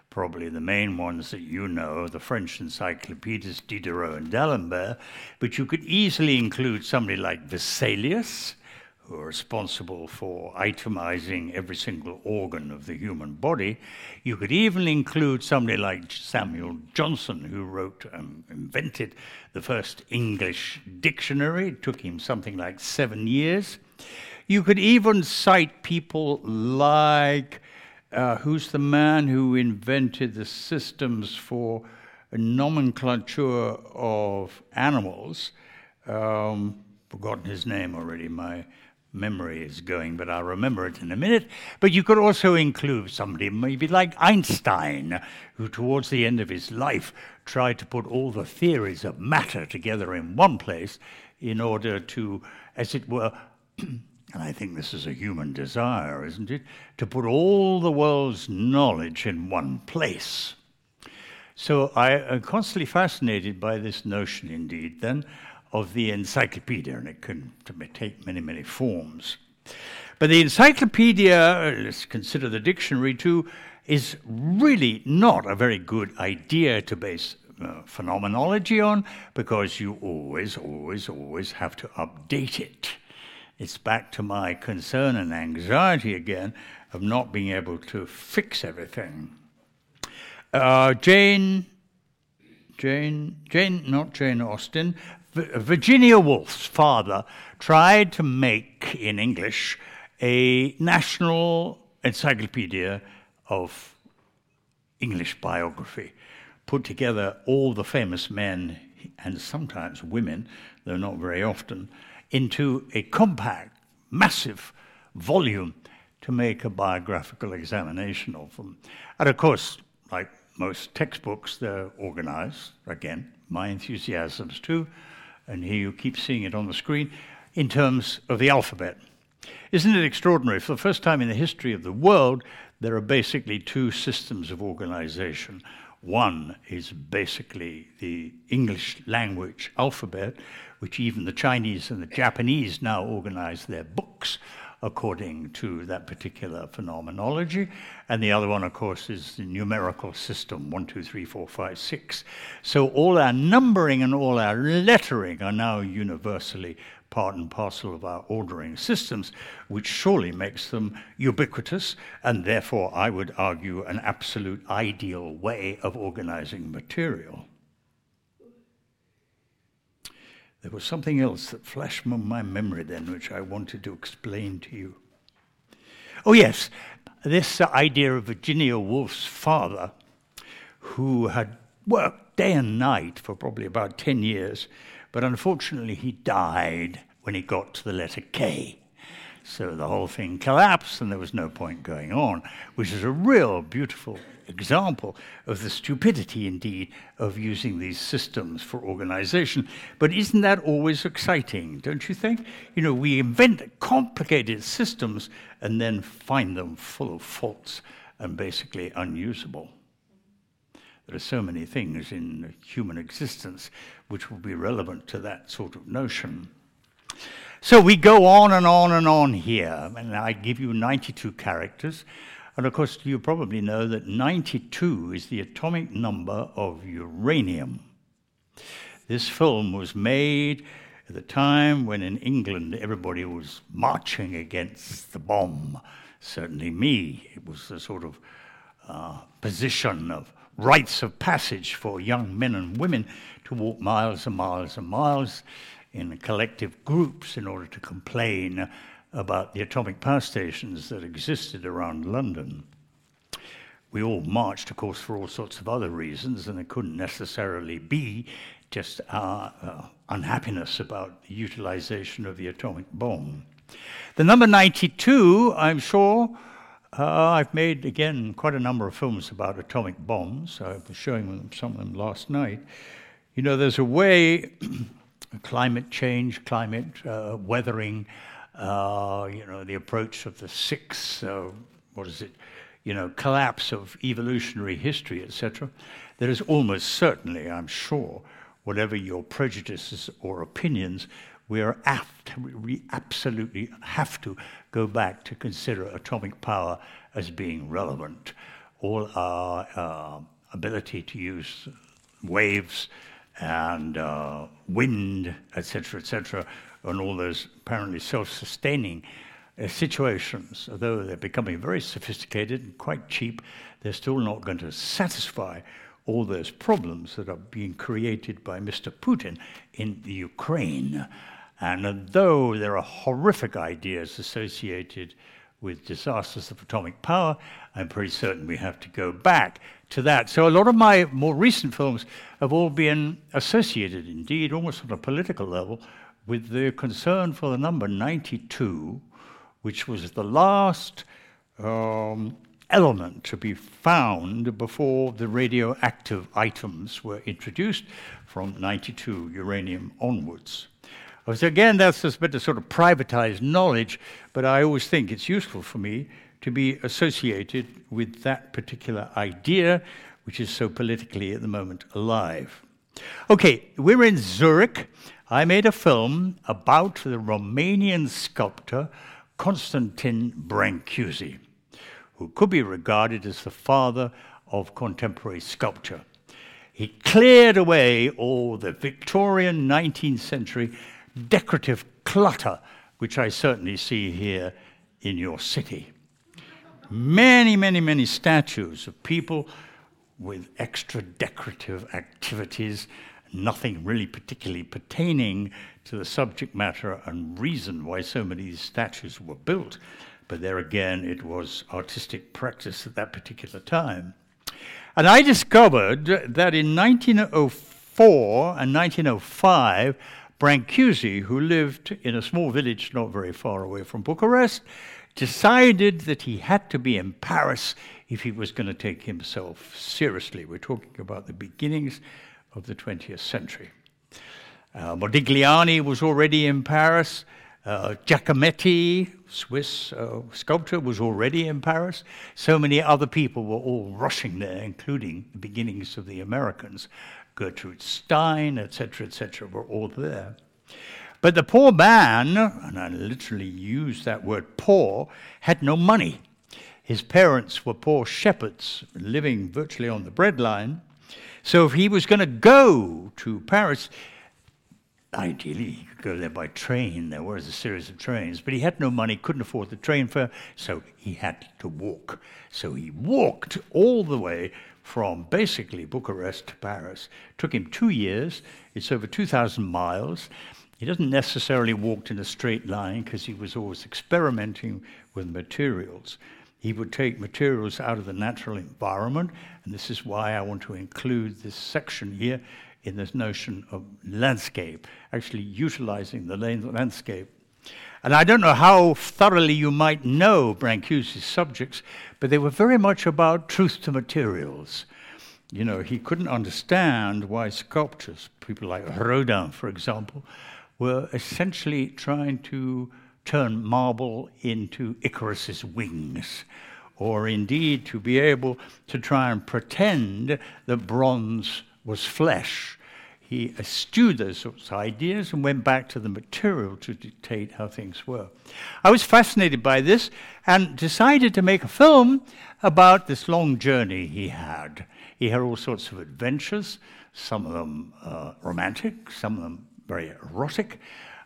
Probably the main ones that you know, the French encyclopedists Diderot and D'Alembert, but you could easily include somebody like Vesalius, who are responsible for itemizing every single organ of the human body. You could even include somebody like Samuel Johnson, who wrote and um, invented the first English dictionary. It took him something like seven years. You could even cite people like uh, who's the man who invented the systems for nomenclature of animals? Um, forgotten his name already. My memory is going, but I'll remember it in a minute. But you could also include somebody maybe like Einstein, who towards the end of his life tried to put all the theories of matter together in one place in order to, as it were, and I think this is a human desire, isn't it? To put all the world's knowledge in one place. So I am constantly fascinated by this notion, indeed, then, of the encyclopedia, and it can take many, many forms. But the encyclopedia, let's consider the dictionary too, is really not a very good idea to base uh, phenomenology on because you always, always, always have to update it. It's back to my concern and anxiety again of not being able to fix everything. Uh, Jane, Jane, Jane, not Jane Austen, Virginia Woolf's father tried to make in English a national encyclopedia of English biography, put together all the famous men and sometimes women, though not very often, into a compact, massive volume to make a biographical examination of them. And of course, like most textbooks, they're organized, again, my enthusiasms too, and here you keep seeing it on the screen, in terms of the alphabet. Isn't it extraordinary? For the first time in the history of the world, there are basically two systems of organization. One is basically the English language alphabet, which even the Chinese and the Japanese now organize their books according to that particular phenomenology. And the other one, of course, is the numerical system one, two, three, four, five, six. So all our numbering and all our lettering are now universally part and parcel of our ordering systems, which surely makes them ubiquitous and therefore, I would argue, an absolute ideal way of organizing material. There was something else that flashed from my memory then, which I wanted to explain to you. Oh, yes, this idea of Virginia Woolf's father, who had worked day and night for probably about 10 years, but unfortunately he died when he got to the letter K. So the whole thing collapsed and there was no point going on, which is a real beautiful example of the stupidity, indeed, of using these systems for organization. But isn't that always exciting, don't you think? You know, we invent complicated systems and then find them full of faults and basically unusable. There are so many things in human existence which will be relevant to that sort of notion. So we go on and on and on here, and I give you 92 characters. And of course, you probably know that 92 is the atomic number of uranium. This film was made at the time when in England everybody was marching against the bomb. Certainly me. It was a sort of uh, position of rites of passage for young men and women to walk miles and miles and miles in collective groups in order to complain about the atomic power stations that existed around London. We all marched, of course, for all sorts of other reasons, and it couldn't necessarily be just our uh, unhappiness about the utilization of the atomic bomb. The number 92, I'm sure, uh, I've made again quite a number of films about atomic bombs. I was showing them some of them last night. You know, there's a way climate change, climate uh, weathering, uh, you know, the approach of the six, uh, what is it, you know, collapse of evolutionary history, etc. There is almost certainly, I'm sure, whatever your prejudices or opinions, we are apt, we absolutely have to go back to consider atomic power as being relevant. All our uh, ability to use waves and uh, wind, etc., etc., and all those apparently self-sustaining uh, situations, although they're becoming very sophisticated and quite cheap, they're still not going to satisfy all those problems that are being created by Mr. Putin in the Ukraine. And though there are horrific ideas associated with disasters of atomic power, I'm pretty certain we have to go back to that. So a lot of my more recent films have all been associated, indeed, almost on a political level, with the concern for the number 92, which was the last um, element to be found before the radioactive items were introduced from 92 uranium onwards. So again, that's a bit of sort of privatized knowledge, but I always think it's useful for me to be associated with that particular idea, which is so politically at the moment alive. Okay, we're in Zurich. I made a film about the Romanian sculptor Constantin Brancusi, who could be regarded as the father of contemporary sculpture. He cleared away all the Victorian 19th century decorative clutter, which I certainly see here in your city. Many, many, many statues of people with extra decorative activities, nothing really particularly pertaining to the subject matter and reason why so many statues were built. But there again, it was artistic practice at that particular time. And I discovered that in 1904 and 1905, Brancusi, who lived in a small village not very far away from Bucharest, decided that he had to be in Paris if he was going to take himself seriously. We're talking about the beginnings of the 20th century. Uh, Modigliani was already in Paris. Uh, Giacometti, Swiss uh, sculptor, was already in Paris. So many other people were all rushing there, including the beginnings of the Americans. Gertrude Stein, etc., etc., were all there. But the poor man, and I literally use that word poor, had no money. His parents were poor shepherds living virtually on the breadline. So if he was going to go to Paris, ideally he could go there by train. There was a series of trains, but he had no money, couldn't afford the train fare, so he had to walk. So he walked all the way from basically Bucharest to Paris. It took him two years. It's over 2,000 miles. He doesn't necessarily walk in a straight line because he was always experimenting with materials. He would take materials out of the natural environment, and this is why I want to include this section here in this notion of landscape, actually utilizing the landscape and I don't know how thoroughly you might know Brancusi's subjects, but they were very much about truth to materials. You know, he couldn't understand why sculptors, people like Rodin, for example, were essentially trying to turn marble into Icarus's wings, or indeed to be able to try and pretend that bronze was flesh he eschewed those sorts of ideas and went back to the material to dictate how things were. I was fascinated by this and decided to make a film about this long journey he had. He had all sorts of adventures, some of them uh, romantic, some of them very erotic.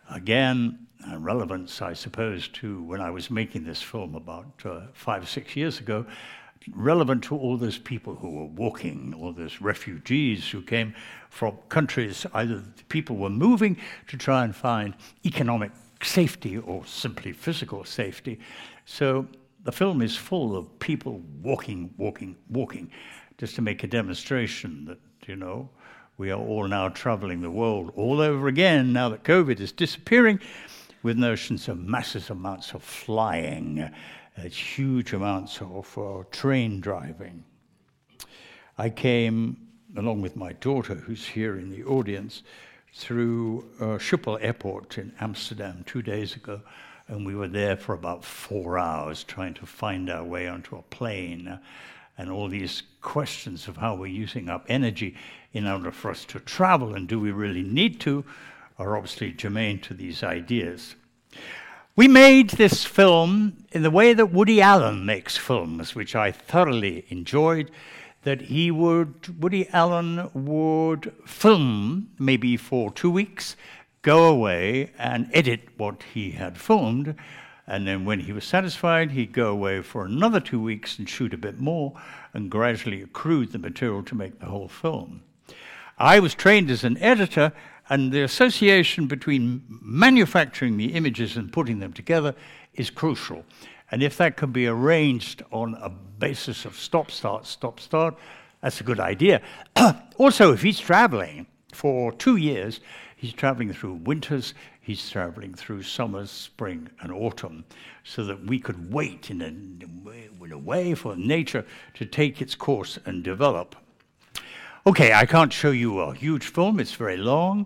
Again, relevance, I suppose, to when I was making this film about uh, five or six years ago relevant to all those people who were walking, all those refugees who came from countries, either people were moving to try and find economic safety or simply physical safety. So the film is full of people walking, walking, walking, just to make a demonstration that, you know, we are all now traveling the world all over again now that COVID is disappearing with notions of massive amounts of flying, uh, huge amounts of uh, train driving. I came, along with my daughter, who's here in the audience, through uh, Schiphol Airport in Amsterdam two days ago, and we were there for about four hours trying to find our way onto a plane. and all these questions of how we're using up energy in order for us to travel and do we really need to are obviously germane to these ideas. We made this film in the way that Woody Allen makes films, which I thoroughly enjoyed. That he would, Woody Allen would film maybe for two weeks, go away and edit what he had filmed, and then when he was satisfied, he'd go away for another two weeks and shoot a bit more and gradually accrued the material to make the whole film. I was trained as an editor, and the association between manufacturing the images and putting them together is crucial. And if that can be arranged on a basis of stop, start, stop, start, that's a good idea. also, if he's traveling for two years, he's traveling through winters, he's traveling through summers, spring, and autumn, so that we could wait in a, in a way for nature to take its course and develop. Okay, I can't show you a huge film, it's very long,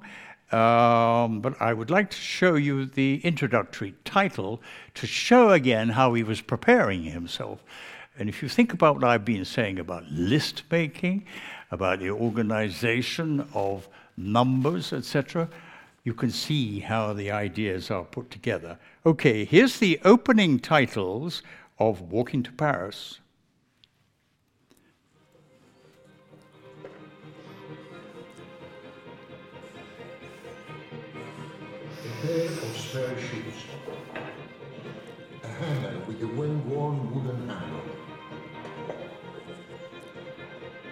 um, but I would like to show you the introductory title to show again how he was preparing himself. And if you think about what I've been saying about list making, about the organization of numbers, etc., you can see how the ideas are put together. Okay, here's the opening titles of Walking to Paris. Pair of spare shoes, a hammer with a well-worn wooden handle,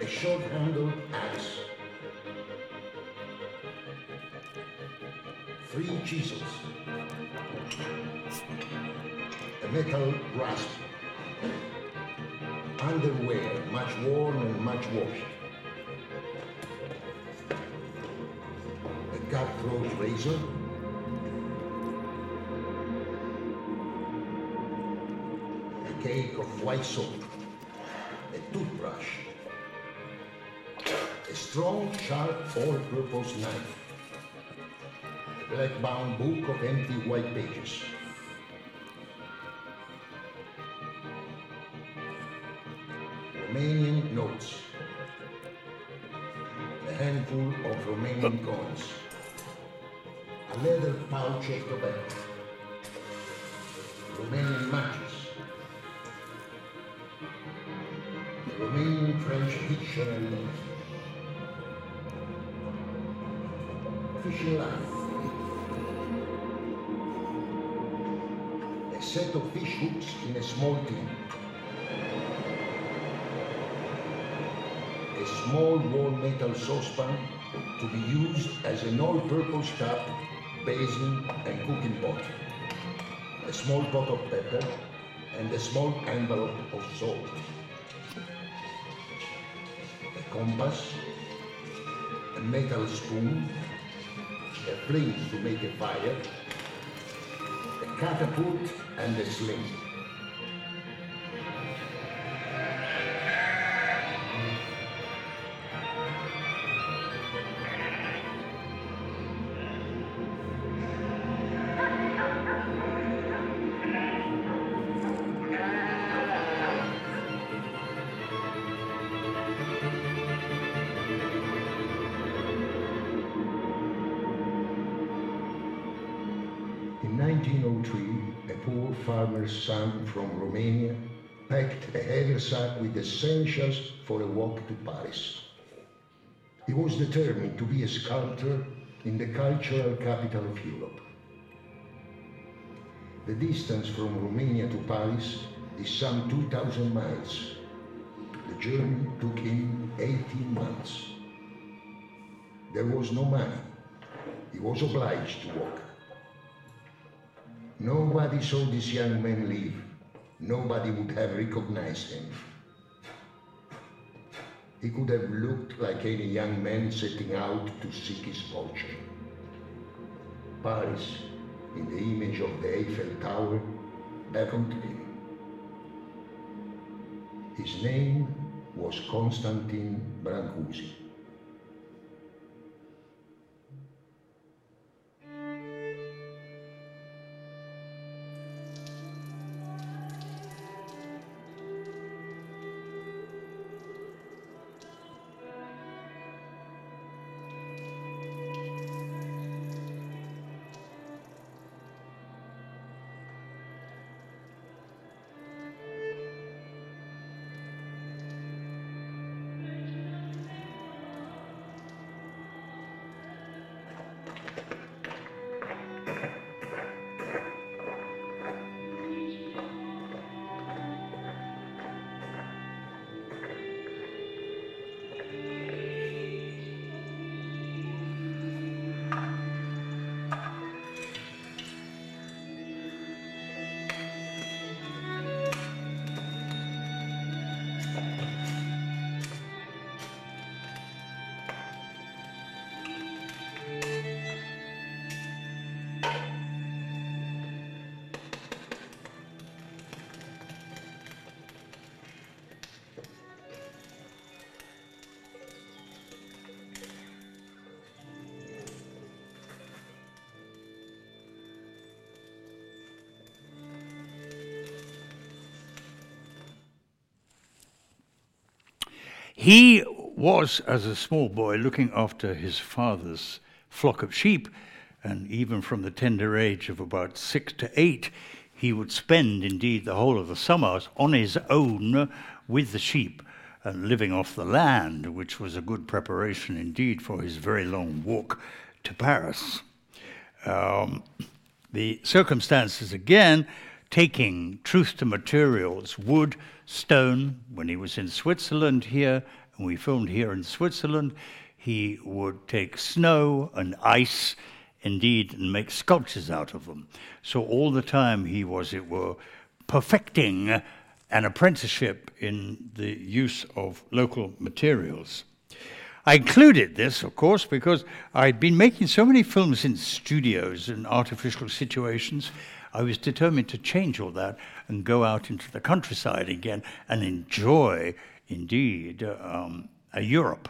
a short-handled axe, three chisels, a metal rasp, underwear much worn and much washed, a cutthroat razor, cake of white soap, a toothbrush, a strong, sharp, all-purpose knife, a black-bound book of empty white pages, Romanian notes, a handful of Romanian coins, a leather pouch of tobacco, Romanian matches, Romanian French dictionary. Fishing line. A set of fish hooks in a small tin. A small wall metal saucepan to be used as an all-purpose tap, basin and cooking pot. A small pot of pepper and a small envelope of salt compass, a metal spoon, a flint to make a fire, a catapult and a sling. Farmer's son from Romania packed a heavy sack with essentials for a walk to Paris. He was determined to be a sculptor in the cultural capital of Europe. The distance from Romania to Paris is some 2,000 miles. The journey took him 18 months. There was no money. He was obliged to walk. Nobody saw this young man leave. Nobody would have recognized him. He could have looked like any young man setting out to seek his fortune. Paris, in the image of the Eiffel Tower, beckoned him. His name was Constantin Brancusi. He was, as a small boy, looking after his father's flock of sheep, and even from the tender age of about six to eight, he would spend indeed the whole of the summers on his own with the sheep and living off the land, which was a good preparation indeed for his very long walk to Paris. Um, the circumstances, again, taking truth to materials, wood, stone. When he was in Switzerland here, and we filmed here in Switzerland, he would take snow and ice, indeed, and make sculptures out of them. So all the time he was, it were, perfecting an apprenticeship in the use of local materials. I included this, of course, because I'd been making so many films in studios and artificial situations I was determined to change all that and go out into the countryside again and enjoy, indeed, um, a Europe,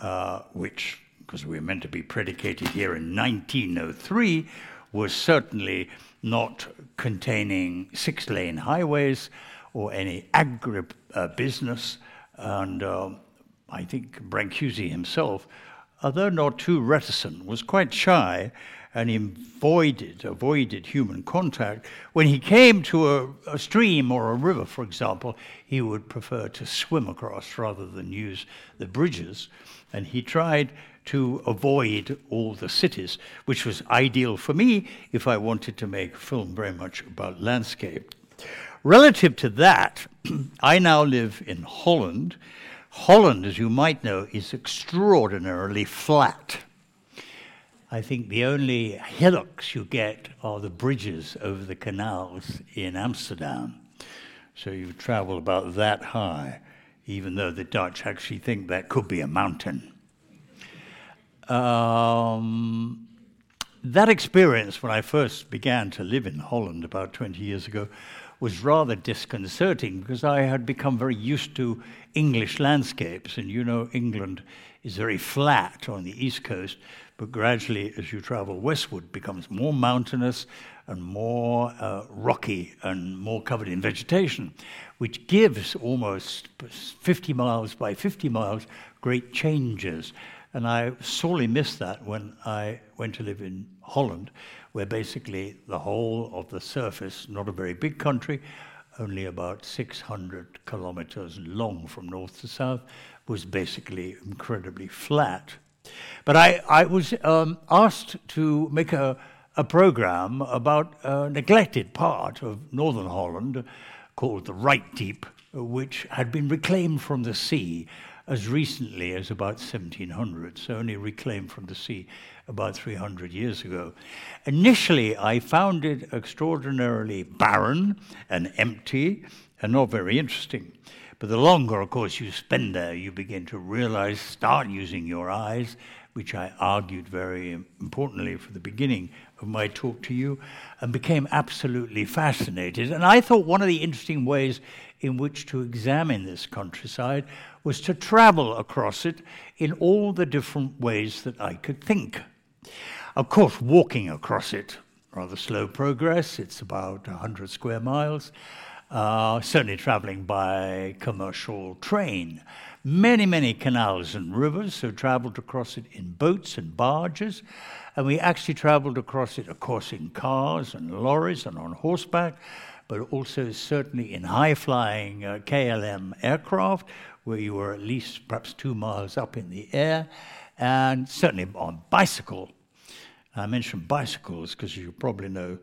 uh, which, because we were meant to be predicated here in 1903, was certainly not containing six lane highways or any agri uh, business. And uh, I think Brancusi himself, although not too reticent, was quite shy and avoided, avoided human contact. When he came to a, a, stream or a river, for example, he would prefer to swim across rather than use the bridges. And he tried to avoid all the cities, which was ideal for me if I wanted to make a film very much about landscape. Relative to that, I now live in Holland. Holland, as you might know, is extraordinarily flat. I think the only hillocks you get are the bridges over the canals in Amsterdam. So you travel about that high, even though the Dutch actually think that could be a mountain. Um, that experience, when I first began to live in Holland about 20 years ago, was rather disconcerting because I had become very used to English landscapes. And you know, England is very flat on the east coast, but gradually, as you travel westward, becomes more mountainous and more uh, rocky and more covered in vegetation, which gives almost 50 miles by 50 miles great changes. And I sorely missed that when I went to live in Holland, where basically the whole of the surface, not a very big country, only about 600 kilometers long from north to south, was basically incredibly flat. But I, I was um, asked to make a, a program about a neglected part of northern Holland called the Reitdiep, which had been reclaimed from the sea as recently as about 1700, so only reclaimed from the sea about 300 years ago. Initially, I found it extraordinarily barren and empty and not very interesting. But the longer, of course, you spend there, you begin to realize, start using your eyes, which I argued very importantly for the beginning of my talk to you, and became absolutely fascinated. And I thought one of the interesting ways in which to examine this countryside was to travel across it in all the different ways that I could think. Of course, walking across it, rather slow progress, it's about 100 square miles. Uh, certainly traveling by commercial train. Many, many canals and rivers, so traveled across it in boats and barges. And we actually traveled across it, of course, in cars and lorries and on horseback, but also certainly in high flying uh, KLM aircraft, where you were at least perhaps two miles up in the air, and certainly on bicycle. I mention bicycles because you probably know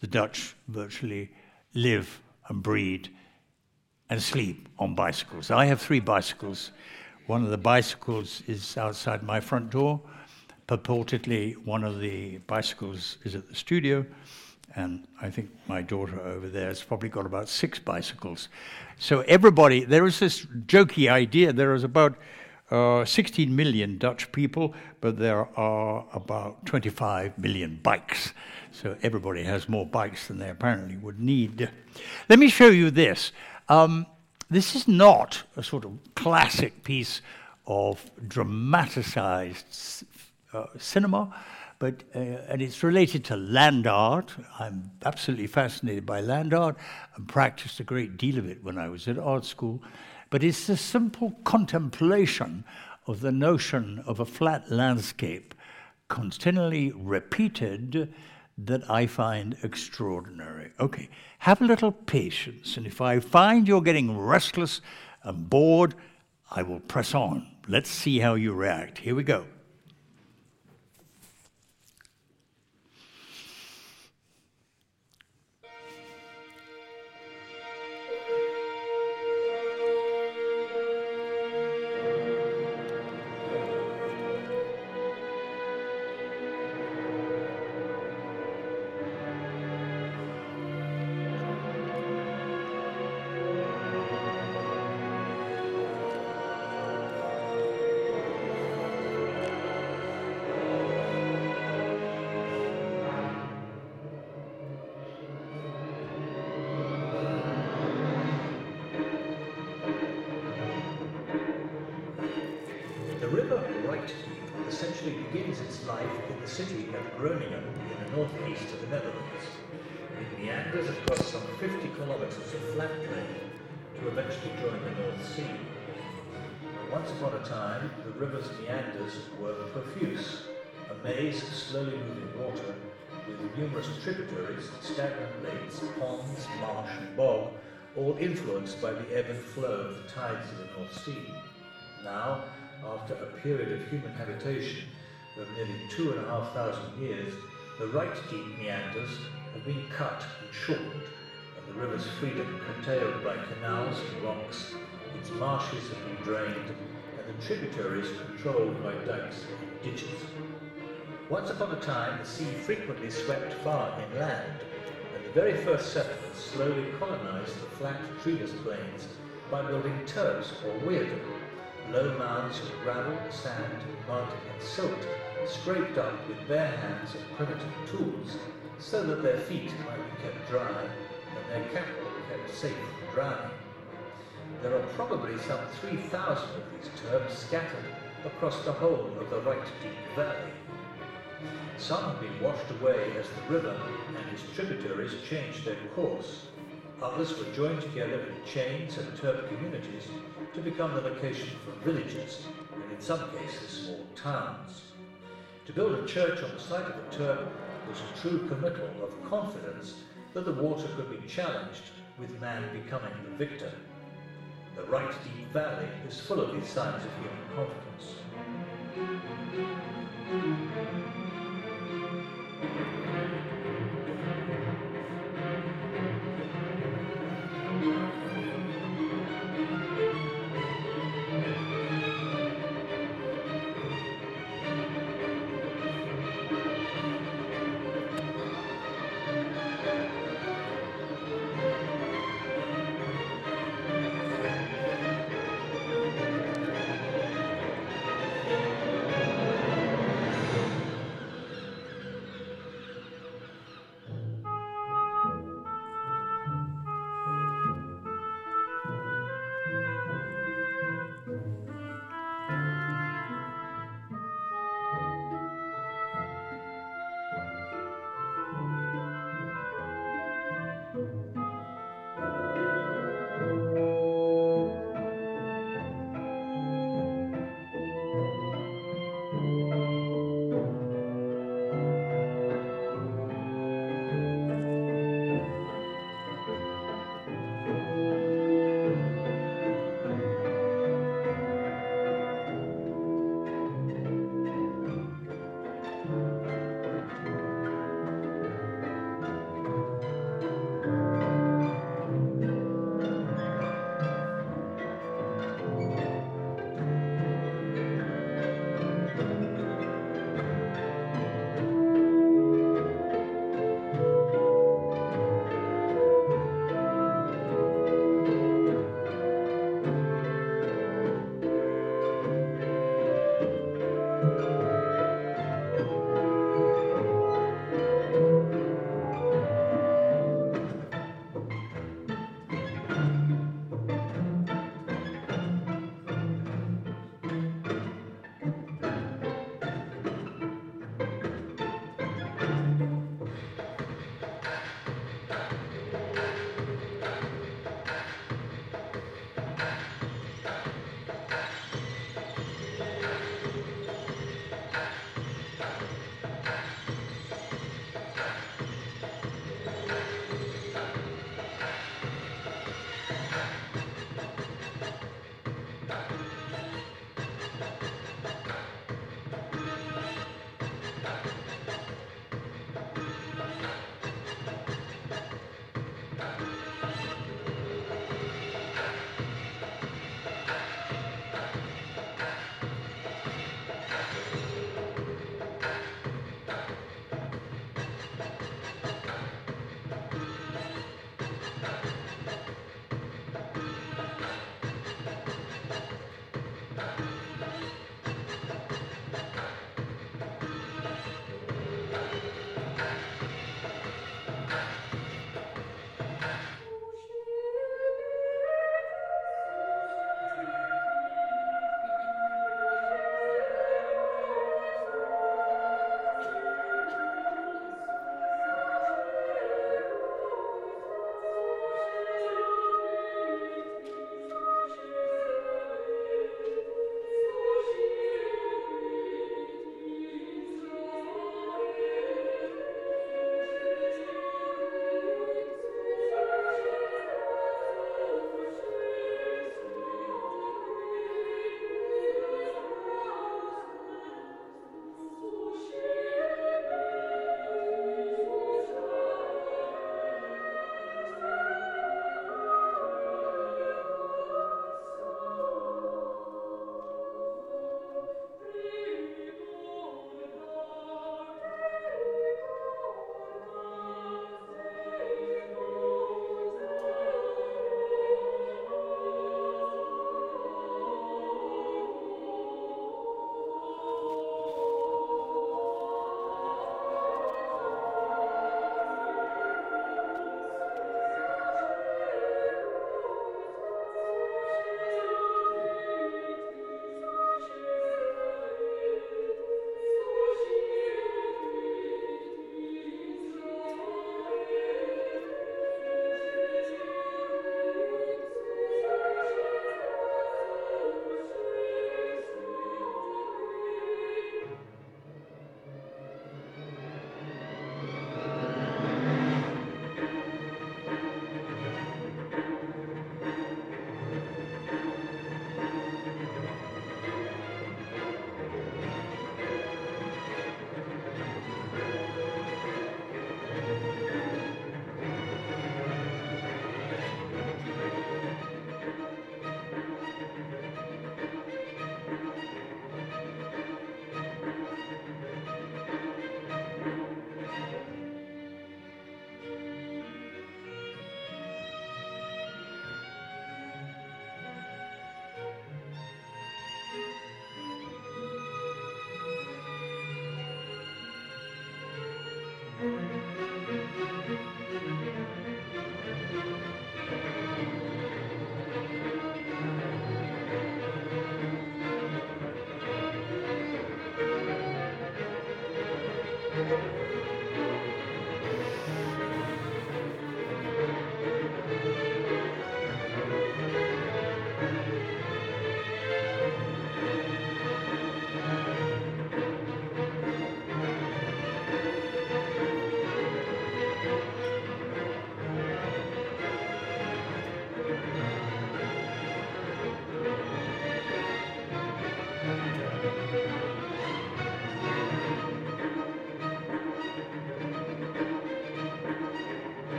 the Dutch virtually live and breed and sleep on bicycles. I have three bicycles. One of the bicycles is outside my front door. Purportedly, one of the bicycles is at the studio. And I think my daughter over there has probably got about six bicycles. So everybody, there is this jokey idea. There is about uh, 16 million Dutch people, but there are about 25 million bikes. So everybody has more bikes than they apparently would need. Let me show you this. Um, this is not a sort of classic piece of dramatized uh, cinema, but uh, and it's related to land art. I'm absolutely fascinated by land art and practiced a great deal of it when I was at art school. But it's the simple contemplation of the notion of a flat landscape, continually repeated, that I find extraordinary. Okay, have a little patience, and if I find you're getting restless and bored, I will press on. Let's see how you react. Here we go. By the ebb and flow of the tides of the North Sea. Now, after a period of human habitation of nearly two and a half thousand years, the right deep meanders have been cut and shortened, and the river's freedom curtailed by canals and rocks, its marshes have been drained, and the tributaries controlled by dikes and ditches. Once upon a time, the sea frequently swept far inland, very first settlers slowly colonized the flat, treeless plains by building terps or wierden, low mounds of gravel, sand, mud, and silt, scraped up with bare hands and primitive tools, so that their feet might be kept dry and their cattle kept safe from drowning. There are probably some 3,000 of these terps scattered across the whole of the Right Deep Valley. Some have been washed away as the river and its tributaries changed their course. Others were joined together in chains and terp communities to become the location for villages, and in some cases small towns. To build a church on the site of a terp was a true committal of confidence that the water could be challenged with man becoming the victor. The right deep valley is full of these signs of human confidence.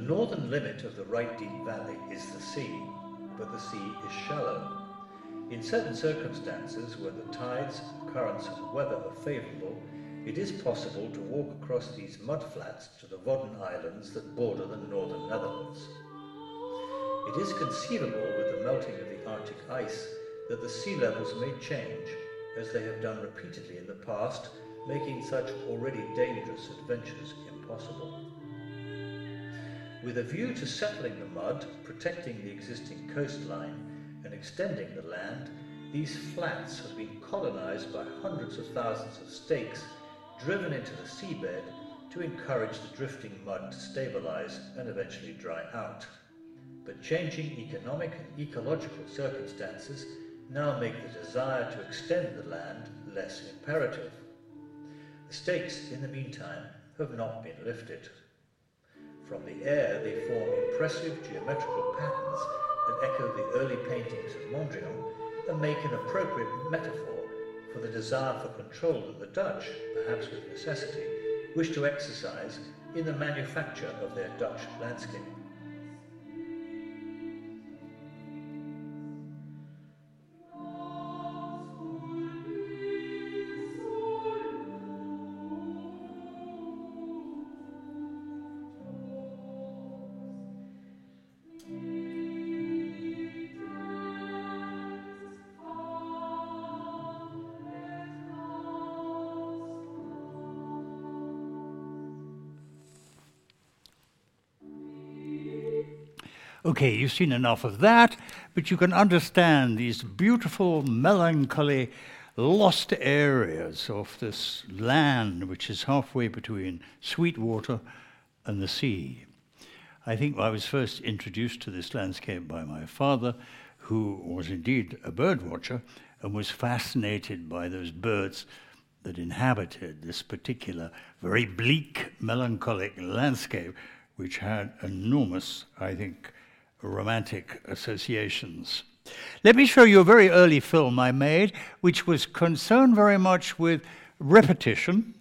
The northern limit of the Reitdiep Valley is the sea, but the sea is shallow. In certain circumstances, where the tides, currents, and weather are favourable, it is possible to walk across these mudflats to the Wadden Islands that border the northern Netherlands. It is conceivable with the melting of the Arctic ice that the sea levels may change, as they have done repeatedly in the past, making such already dangerous adventures impossible. With a view to settling the mud, protecting the existing coastline, and extending the land, these flats have been colonized by hundreds of thousands of stakes driven into the seabed to encourage the drifting mud to stabilize and eventually dry out. But changing economic and ecological circumstances now make the desire to extend the land less imperative. The stakes, in the meantime, have not been lifted. From the air they form impressive geometrical patterns that echo the early paintings of Mondrian and make an appropriate metaphor for the desire for control that the Dutch, perhaps with necessity, wish to exercise in the manufacture of their Dutch landscape. Okay, you've seen enough of that, but you can understand these beautiful, melancholy, lost areas of this land which is halfway between Sweetwater and the sea. I think I was first introduced to this landscape by my father, who was indeed a bird watcher and was fascinated by those birds that inhabited this particular very bleak, melancholic landscape, which had enormous, I think, romantic associations. Let me show you a very early film I made, which was concerned very much with repetition.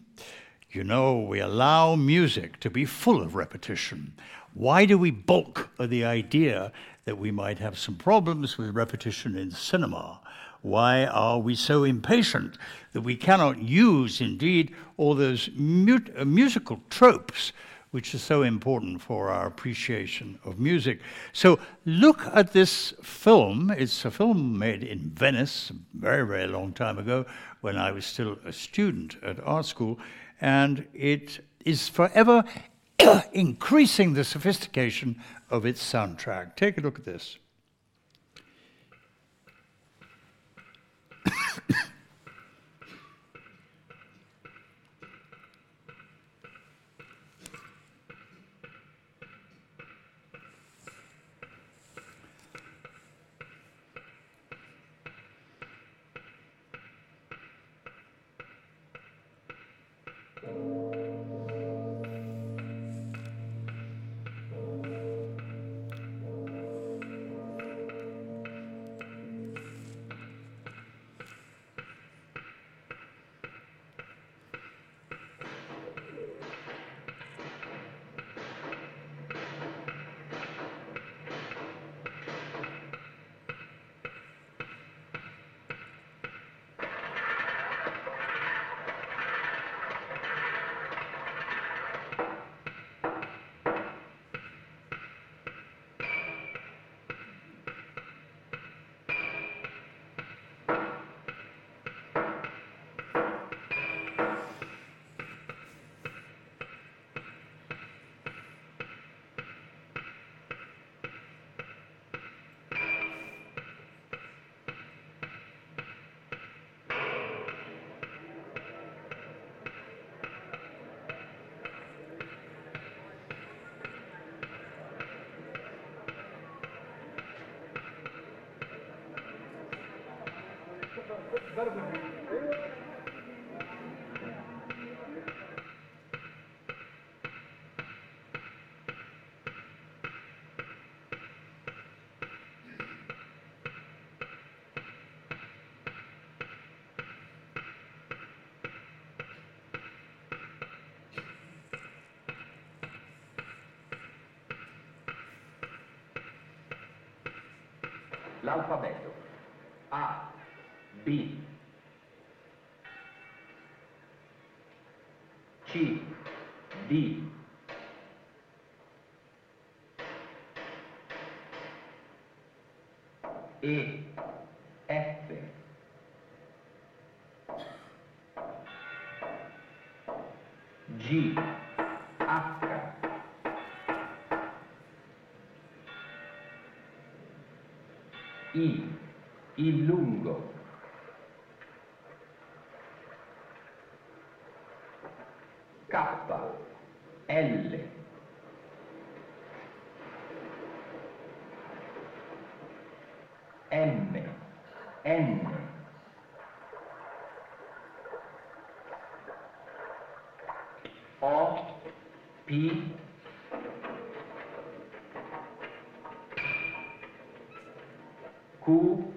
You know, we allow music to be full of repetition. Why do we balk at the idea that we might have some problems with repetition in cinema? Why are we so impatient that we cannot use, indeed, all those mu- uh, musical tropes which is so important for our appreciation of music. So look at this film. It's a film made in Venice a very, very long time ago when I was still a student at art school, and it is forever increasing the sophistication of its soundtrack. Take a look at this. l'alfabeto. A, B, C, D, E, I, il lungo. K, L, M, N, O, P, cours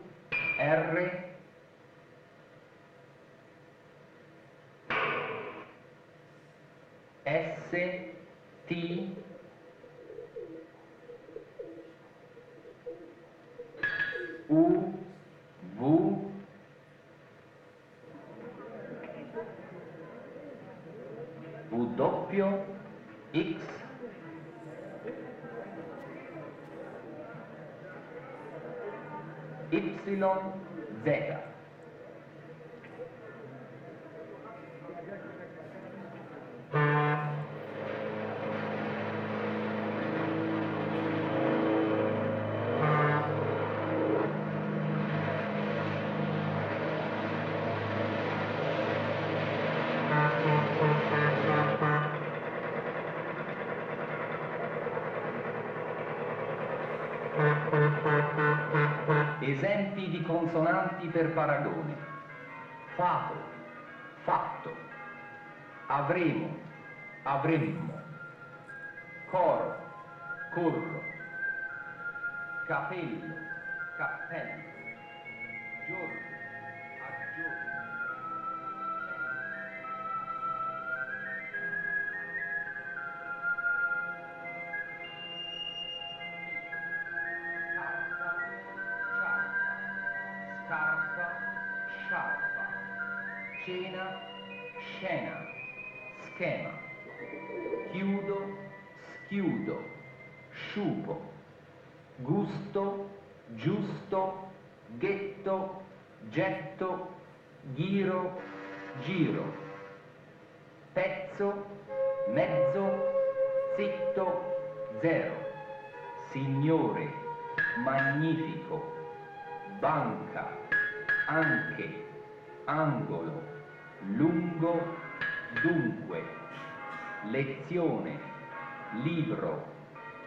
Y, Esempi di consonanti per paragone. Fato, fatto. Avremo, avremmo. Coro, corro. Capello, cappello.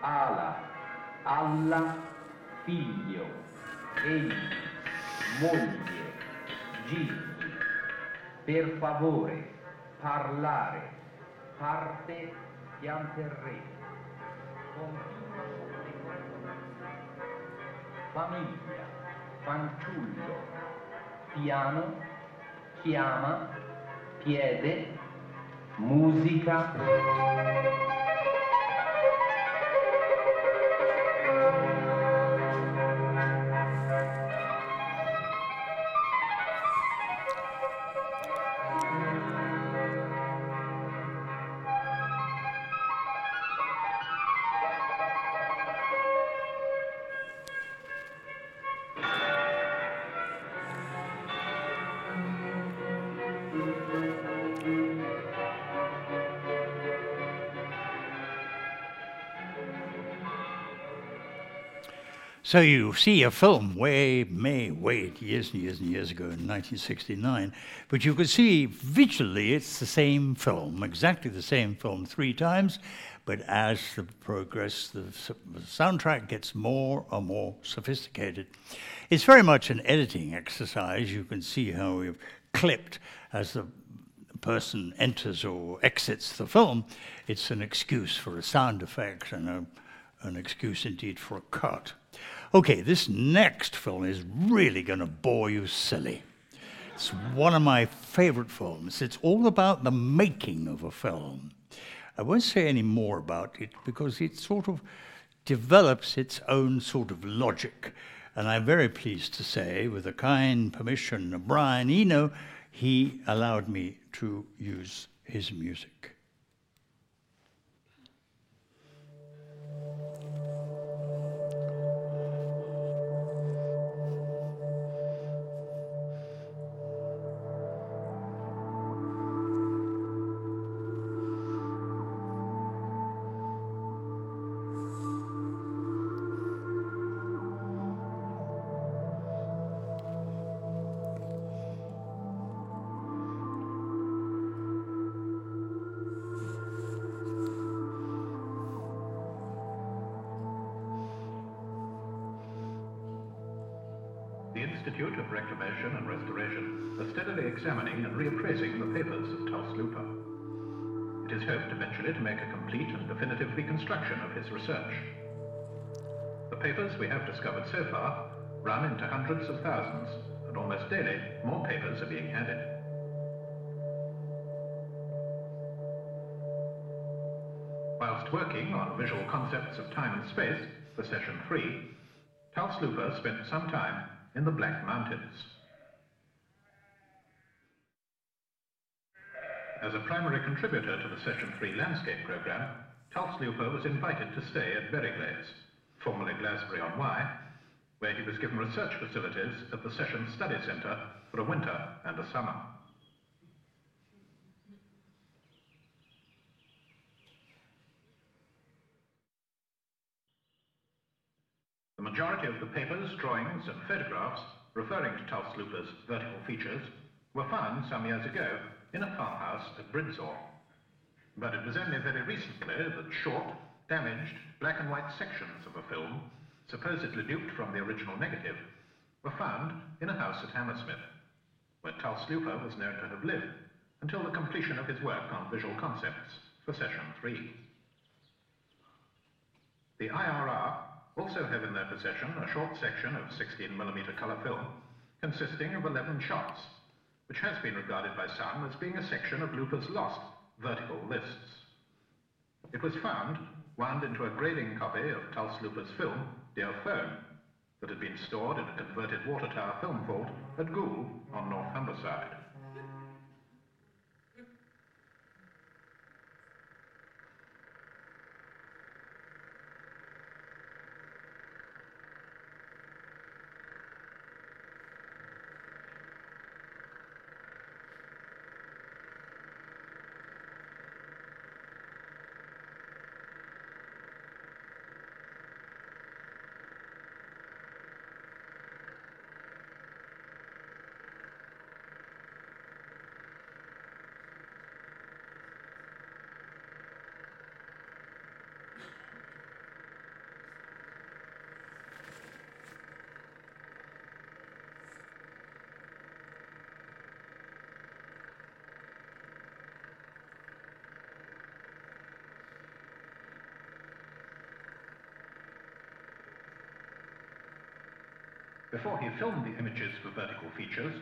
Ala, alla, figlio, egli, moglie, gigli, per favore, parlare, parte, pianterrete, famiglia, fanciullo, piano, chiama, piede, musica. So you see a film way, may wait years and years and years ago in 1969, but you can see visually it's the same film, exactly the same film three times, but as the progress, the, the soundtrack gets more and more sophisticated. It's very much an editing exercise. You can see how we've clipped as the person enters or exits the film. It's an excuse for a sound effect and a, an excuse indeed for a cut. Okay, this next film is really going to bore you silly. It's one of my favorite films. It's all about the making of a film. I won't say any more about it because it sort of develops its own sort of logic And I'm very pleased to say, with the kind permission of Brian Eno, he allowed me to use his music. Institute of Reclamation and Restoration are steadily examining and reappraising the papers of Luper. It is hoped eventually to make a complete and definitive reconstruction of his research. The papers we have discovered so far run into hundreds of thousands, and almost daily more papers are being added. Whilst working on visual concepts of time and space for session 3, Tulse Luper spent some time in the Black Mountains. As a primary contributor to the Session 3 landscape program, Tulse Luper was invited to stay at Berryglaze, formerly Glasbury on Wye, where he was given research facilities at the Session Study Centre for a winter and a summer. The majority of the papers, drawings and photographs referring to Tulse vertical features were found some years ago in a farmhouse at Bridsor. But it was only very recently that short, damaged, black and white sections of a film, supposedly duped from the original negative, were found in a house at Hammersmith, where Tulse was known to have lived until the completion of his work on visual concepts for Session 3. The IRR also have in their possession a short section of 16mm colour film consisting of 11 shots, which has been regarded by some as being a section of Luper's lost vertical lists. It was found wound into a grading copy of Tulse Luper's film, Dear Phone, that had been stored in a converted water tower film vault at Goole on North Before he filmed the images for vertical features,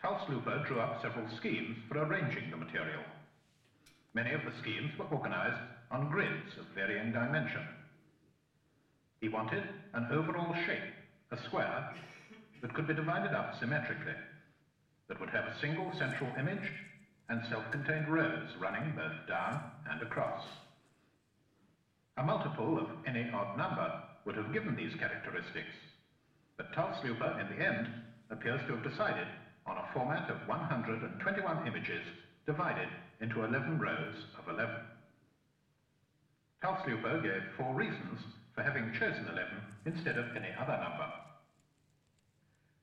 Tulse Luper drew up several schemes for arranging the material. Many of the schemes were organized on grids of varying dimension. He wanted an overall shape, a square, that could be divided up symmetrically, that would have a single central image and self-contained rows running both down and across. A multiple of any odd number would have given these characteristics, but Tulse Luper, in the end, appears to have decided on a format of 121 images divided into 11 rows of 11. Tulse Luper gave four reasons for having chosen 11 instead of any other number.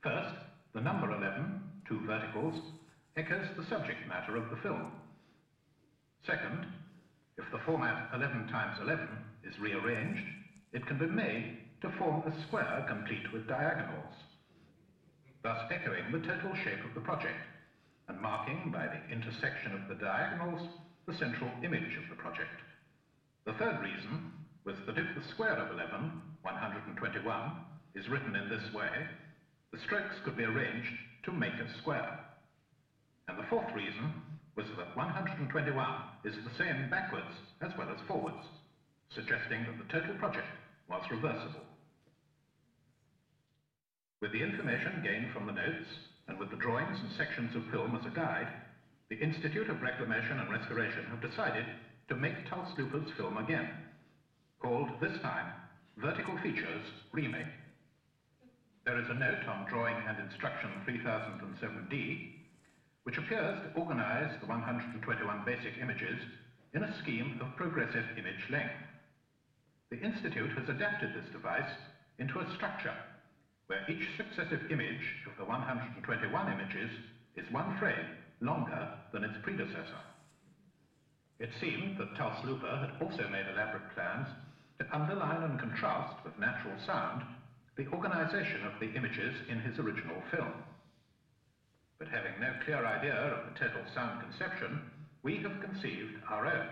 First, the number 11, two verticals, echoes the subject matter of the film. Second, if the format 11 times 11 is rearranged, it can be made to form a square complete with diagonals, thus echoing the total shape of the project and marking by the intersection of the diagonals the central image of the project. The third reason was that if the square of 11, 121, is written in this way, the strokes could be arranged to make a square. And the fourth reason was that 121 is the same backwards as well as forwards, suggesting that the total project was reversible. With the information gained from the notes, and with the drawings and sections of film as a guide, the Institute of Reclamation and Restoration have decided to make Tulse Luper's film again, called this time Vertical Features Remake. There is a note on drawing and instruction 3007D, which appears to organize the 121 basic images in a scheme of progressive image length. The Institute has adapted this device into a structure where each successive image of the 121 images is one frame longer than its predecessor. It seemed that Tulse Luper had also made elaborate plans to underline and contrast with natural sound the organization of the images in his original film. But having no clear idea of the total sound conception, we have conceived our own,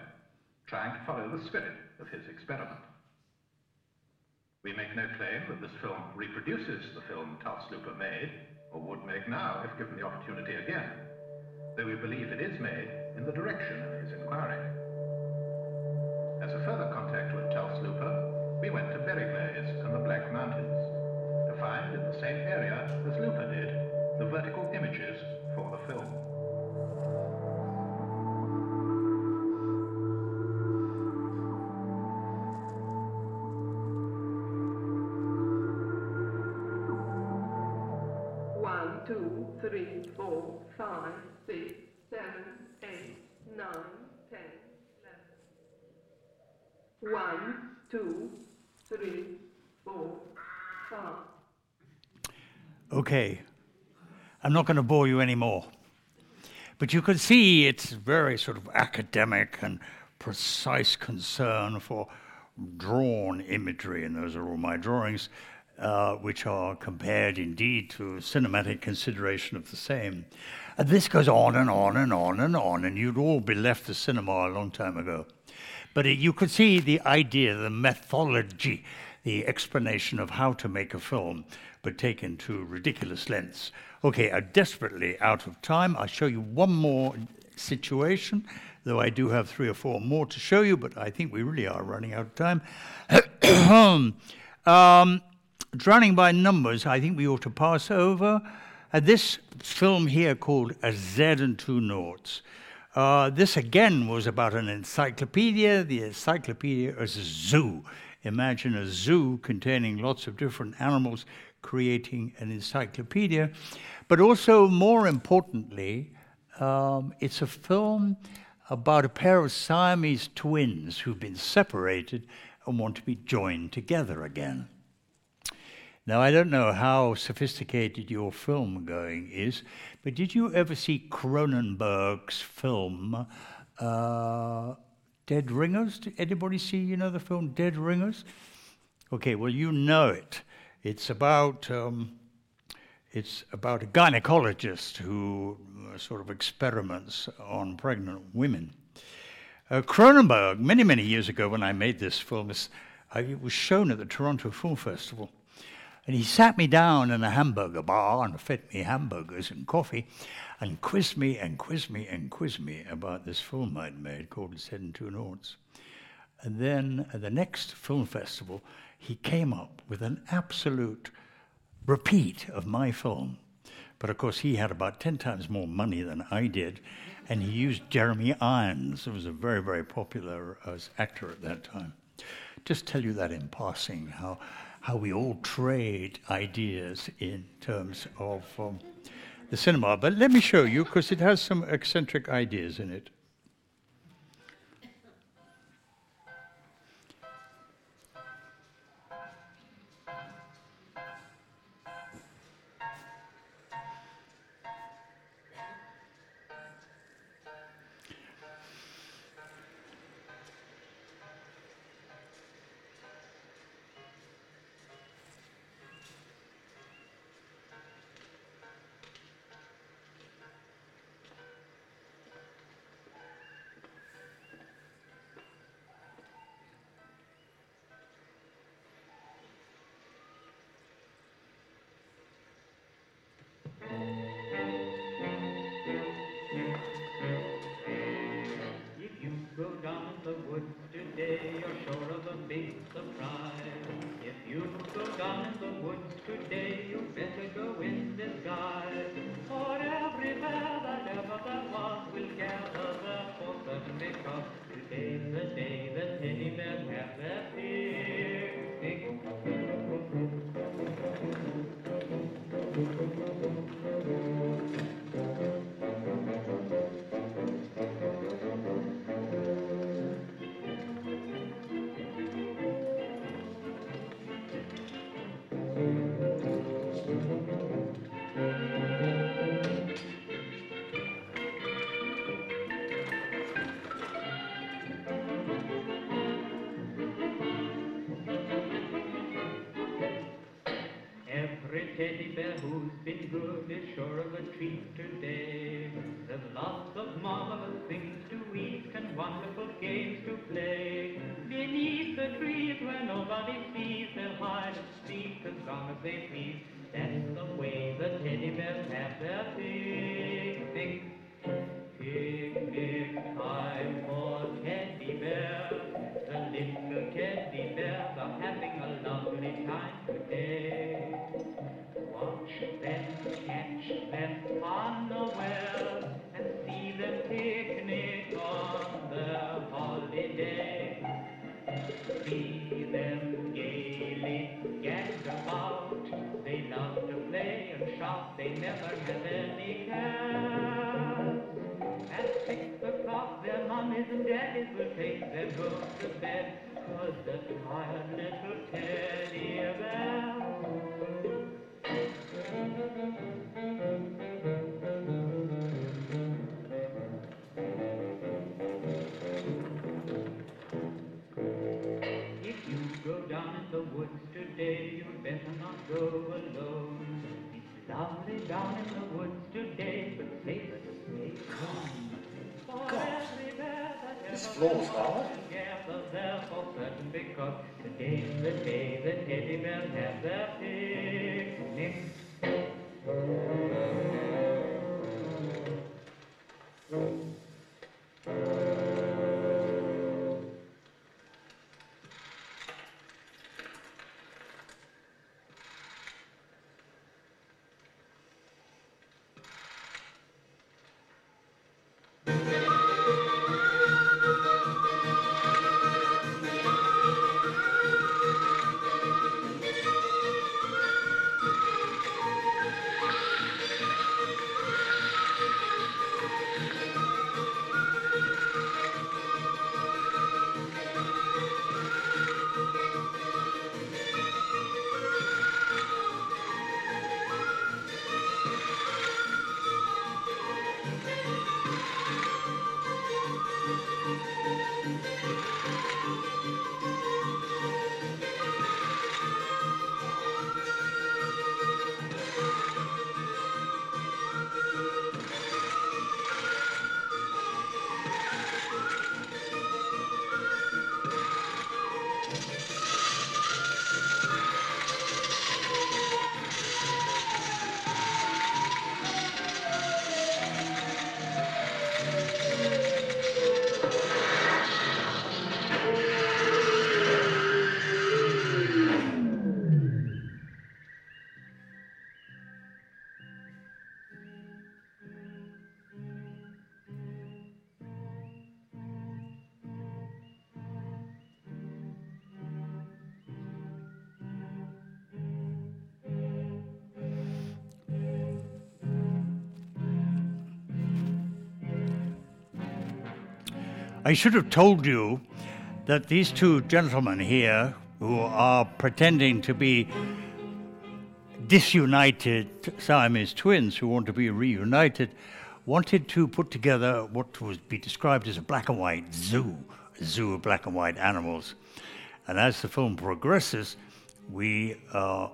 trying to follow the spirit of his experiment. We make no claim that this film reproduces the film Tulse Luper made, or would make now if given the opportunity again, though we believe it is made in the direction of his inquiry. As a further contact with Tulse Luper, we went to Berryglaze and the Black Mountains to find in the same area as Luper did the vertical images for the film. Three, four, five, six, seven, eight, nine, ten, eleven. One, two, three, four, five. Okay, I'm not going to bore you anymore. But you can see it's very sort of academic and precise concern for drawn imagery, and those are all my drawings, uh, which are compared indeed to cinematic consideration of the same. And this goes on and on and on and on, and you'd all be left the cinema a long time ago. But it, you could see the idea, the methodology, the explanation of how to make a film, but taken to ridiculous lengths. Okay, I'm desperately out of time. I'll show you one more situation, though I do have three or four more to show you, but I think we really are running out of time. um, drowning by numbers, I think we ought to pass over. Uh, this film here called A Z and Two Noughts. Uh, this again was about an encyclopedia. The encyclopedia is a zoo. Imagine a zoo containing lots of different animals creating an encyclopedia. But also, more importantly, um, it's a film about a pair of Siamese twins who've been separated and want to be joined together again. Now, I don't know how sophisticated your film going is, but did you ever see Cronenberg's film uh, Dead Ringers? Did anybody see, you know, the film Dead Ringers? Okay, well, you know it. It's about um, it's about a gynecologist who uh, sort of experiments on pregnant women. Uh, Cronenberg, many many years ago, when I made this film, it was shown at the Toronto Film Festival, and he sat me down in a hamburger bar and fed me hamburgers and coffee, and quizzed me and quizzed me and quizzed me about this film I'd made called Zed and Two Noughts. And then at the next film festival, he came up with an absolute repeat of my film. But of course, he had about 10 times more money than I did, and he used Jeremy Irons, who was a very, very popular uh, actor at that time. Just tell you that in passing, how, how we all trade ideas in terms of um, the cinema. But let me show you, because it has some eccentric ideas in it. Big surprise. If you go down in the woods today, take them home to bed. Cause the tired little teddy bear If you go down in the woods today, you'd better not go alone. It's lovely down in the woods today, but safer to stay home. God, this floor's hard. Together there for certain because today's the day the teddy bears have their picnic. I should have told you that these two gentlemen here, who are pretending to be disunited Siamese twins who want to be reunited, wanted to put together what would be described as a black and white zoo, a zoo of black and white animals. And as the film progresses, we uh,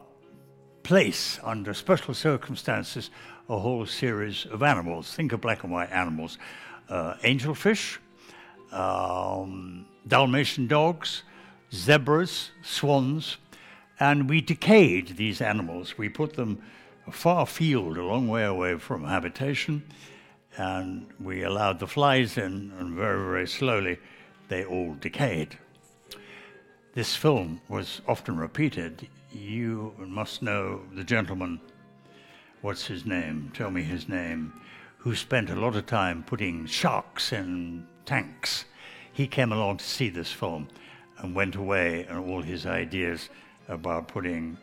place under special circumstances a whole series of animals. Think of black and white animals uh, angelfish, um, Dalmatian dogs, zebras, swans, and we decayed these animals. We put them far afield, a long way away from habitation, and we allowed the flies in, and very, very slowly they all decayed. This film was often repeated. You must know the gentleman, what's his name? Tell me his name, who spent a lot of time putting sharks in tanks. He came along to see this film and went away, and all his ideas about putting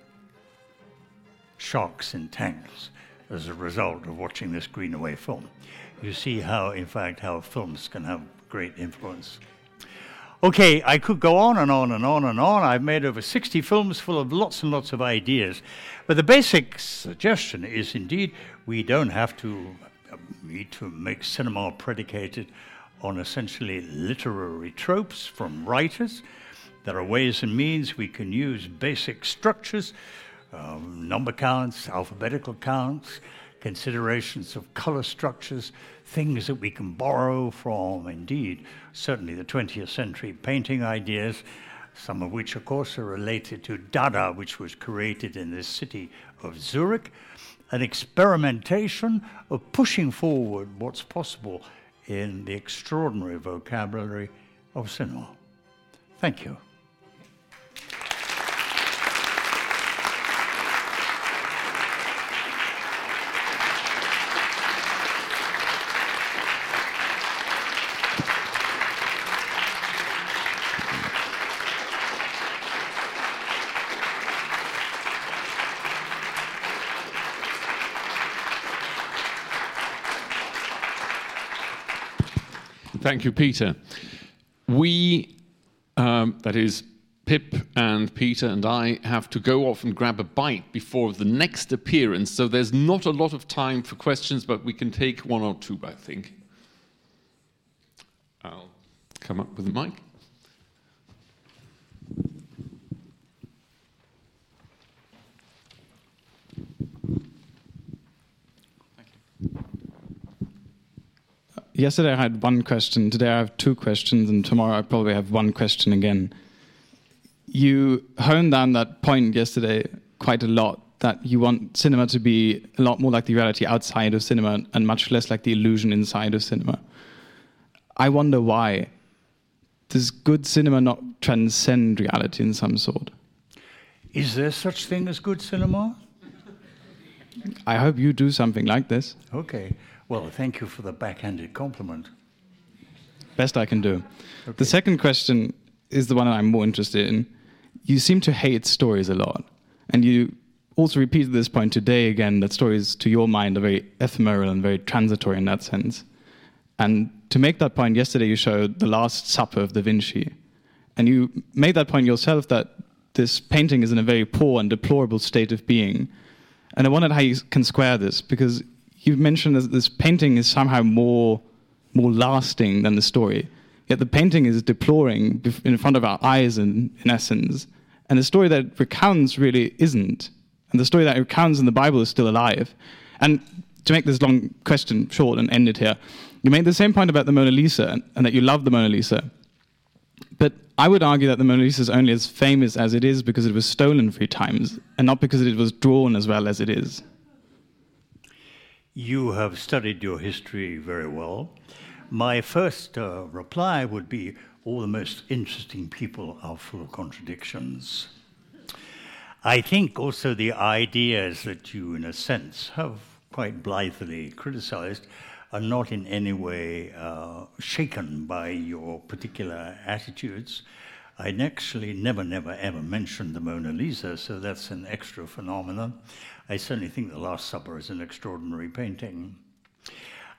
sharks in tanks as a result of watching this Greenaway film. You see how, in fact, how films can have great influence. Okay, I could go on and on and on and on. I've made over 60 films full of lots and lots of ideas. But the basic suggestion is indeed we don't have to uh, need to make cinema predicated on essentially literary tropes from writers. There are ways and means we can use basic structures um, number counts, alphabetical counts, considerations of color structures, things that we can borrow from, indeed, certainly the 20th century painting ideas, some of which, of course, are related to Dada, which was created in the city of Zurich, an experimentation of pushing forward what's possible in the extraordinary vocabulary of cinema. Thank you. Thank you, Peter. We, um, that is, Pip and Peter and I have to go off and grab a bite before the next appearance, so there's not a lot of time for questions, but we can take one or two, I think. I'll come up with the mic. Yesterday I had one question. Today I have two questions, and tomorrow I probably have one question again. You honed down that point yesterday quite a lot that you want cinema to be a lot more like the reality outside of cinema and much less like the illusion inside of cinema. I wonder why. Does good cinema not transcend reality in some sort? Is there such thing as good cinema? I hope you do something like this. Okay. Well, thank you for the backhanded compliment. Best I can do. The second question is the one that I'm more interested in. You seem to hate stories a lot, and you also repeated this point today again that stories, to your mind, are very ephemeral and very transitory in that sense. And to make that point, yesterday you showed The Last Supper of Da Vinci. And you made that point yourself that this painting is in a very poor and deplorable state of being. And I wondered how you can square this, because you mentioned that this painting is somehow more, more lasting than the story. Yet the painting is deploring in front of our eyes, in, in essence. And the story that it recounts really isn't. And the story that it recounts in the Bible is still alive. And to make this long question short and end it here, you made the same point about the Mona Lisa and that you love the Mona Lisa. But I would argue that the Mona Lisa is only as famous as it is because it was stolen three times, and not because it was drawn as well as it is. You have studied your history very well. My first uh, reply would be all the most interesting people are full of contradictions. I think also the ideas that you, in a sense, have quite blithely criticized are not in any way uh, shaken by your particular attitudes. I actually never, never, ever mentioned the Mona Lisa, so that's an extra phenomenon. I certainly think The Last Supper is an extraordinary painting.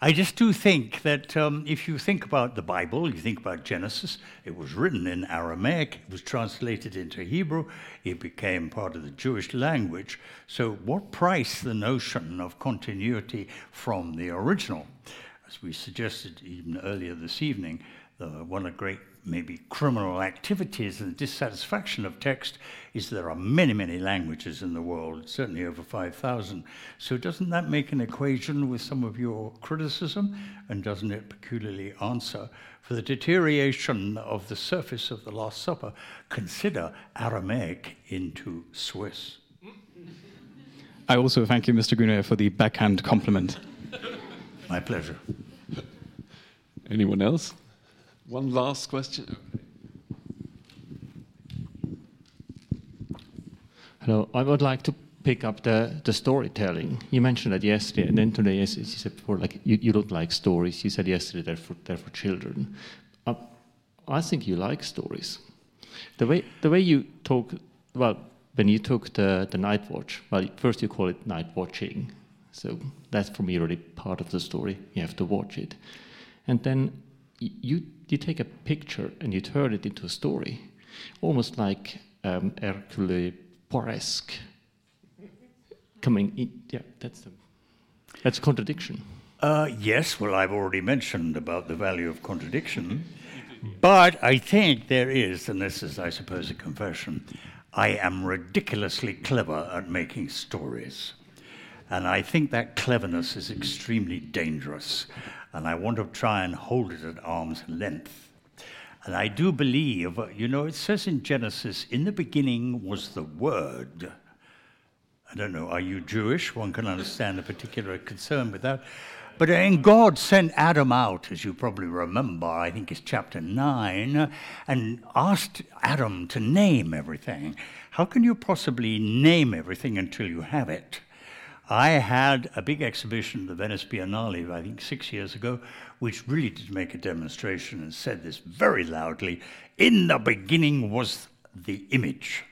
I just do think that um, if you think about the Bible, you think about Genesis, it was written in Aramaic, it was translated into Hebrew, it became part of the Jewish language. So, what price the notion of continuity from the original? As we suggested even earlier this evening, the, one of the great maybe criminal activities and dissatisfaction of text is there are many, many languages in the world, certainly over 5,000. So doesn't that make an equation with some of your criticism? And doesn't it peculiarly answer for the deterioration of the surface of the Last Supper? Consider Aramaic into Swiss. I also thank you, Mr. Greenaway, for the backhand compliment. My pleasure. Anyone else? One last question. Hello, I would like to pick up the, the storytelling. You mentioned that yesterday, and then today, yes, you said before, like you, you don't like stories. You said yesterday they're for, they're for children. Uh, I think you like stories. The way the way you talk, well, when you took the, the night watch, well, first you call it night watching. So that's for me really part of the story. You have to watch it. And then you you take a picture and you turn it into a story, almost like um, Hercule Poiresque. Coming in, yeah, that's the, that's contradiction. Uh, yes, well, I've already mentioned about the value of contradiction, but I think there is, and this is, I suppose, a confession. I am ridiculously clever at making stories. And I think that cleverness is extremely dangerous. And I want to try and hold it at arm's length. And I do believe, you know, it says in Genesis, in the beginning was the Word. I don't know, are you Jewish? One can understand a particular concern with that. But then God sent Adam out, as you probably remember, I think it's chapter 9, and asked Adam to name everything. How can you possibly name everything until you have it? I had a big exhibition at the Venice Biennale, I think six years ago, which really did make a demonstration and said this very loudly In the beginning was the image.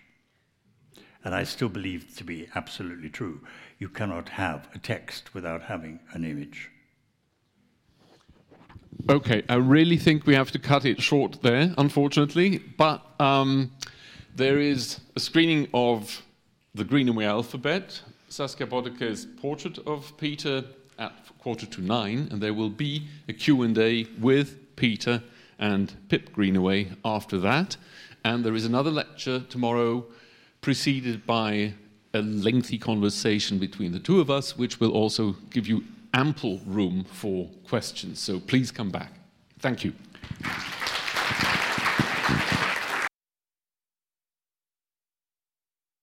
And I still believe it to be absolutely true. You cannot have a text without having an image. Okay, I really think we have to cut it short there, unfortunately. But um, there is a screening of the Greenaway alphabet, Saskia Boddeke's portrait of Peter at quarter to nine, and there will be a Q&A with Peter and Pip Greenaway after that. And there is another lecture tomorrow preceded by a lengthy conversation between the two of us, which will also give you ample room for questions. So please come back. Thank you.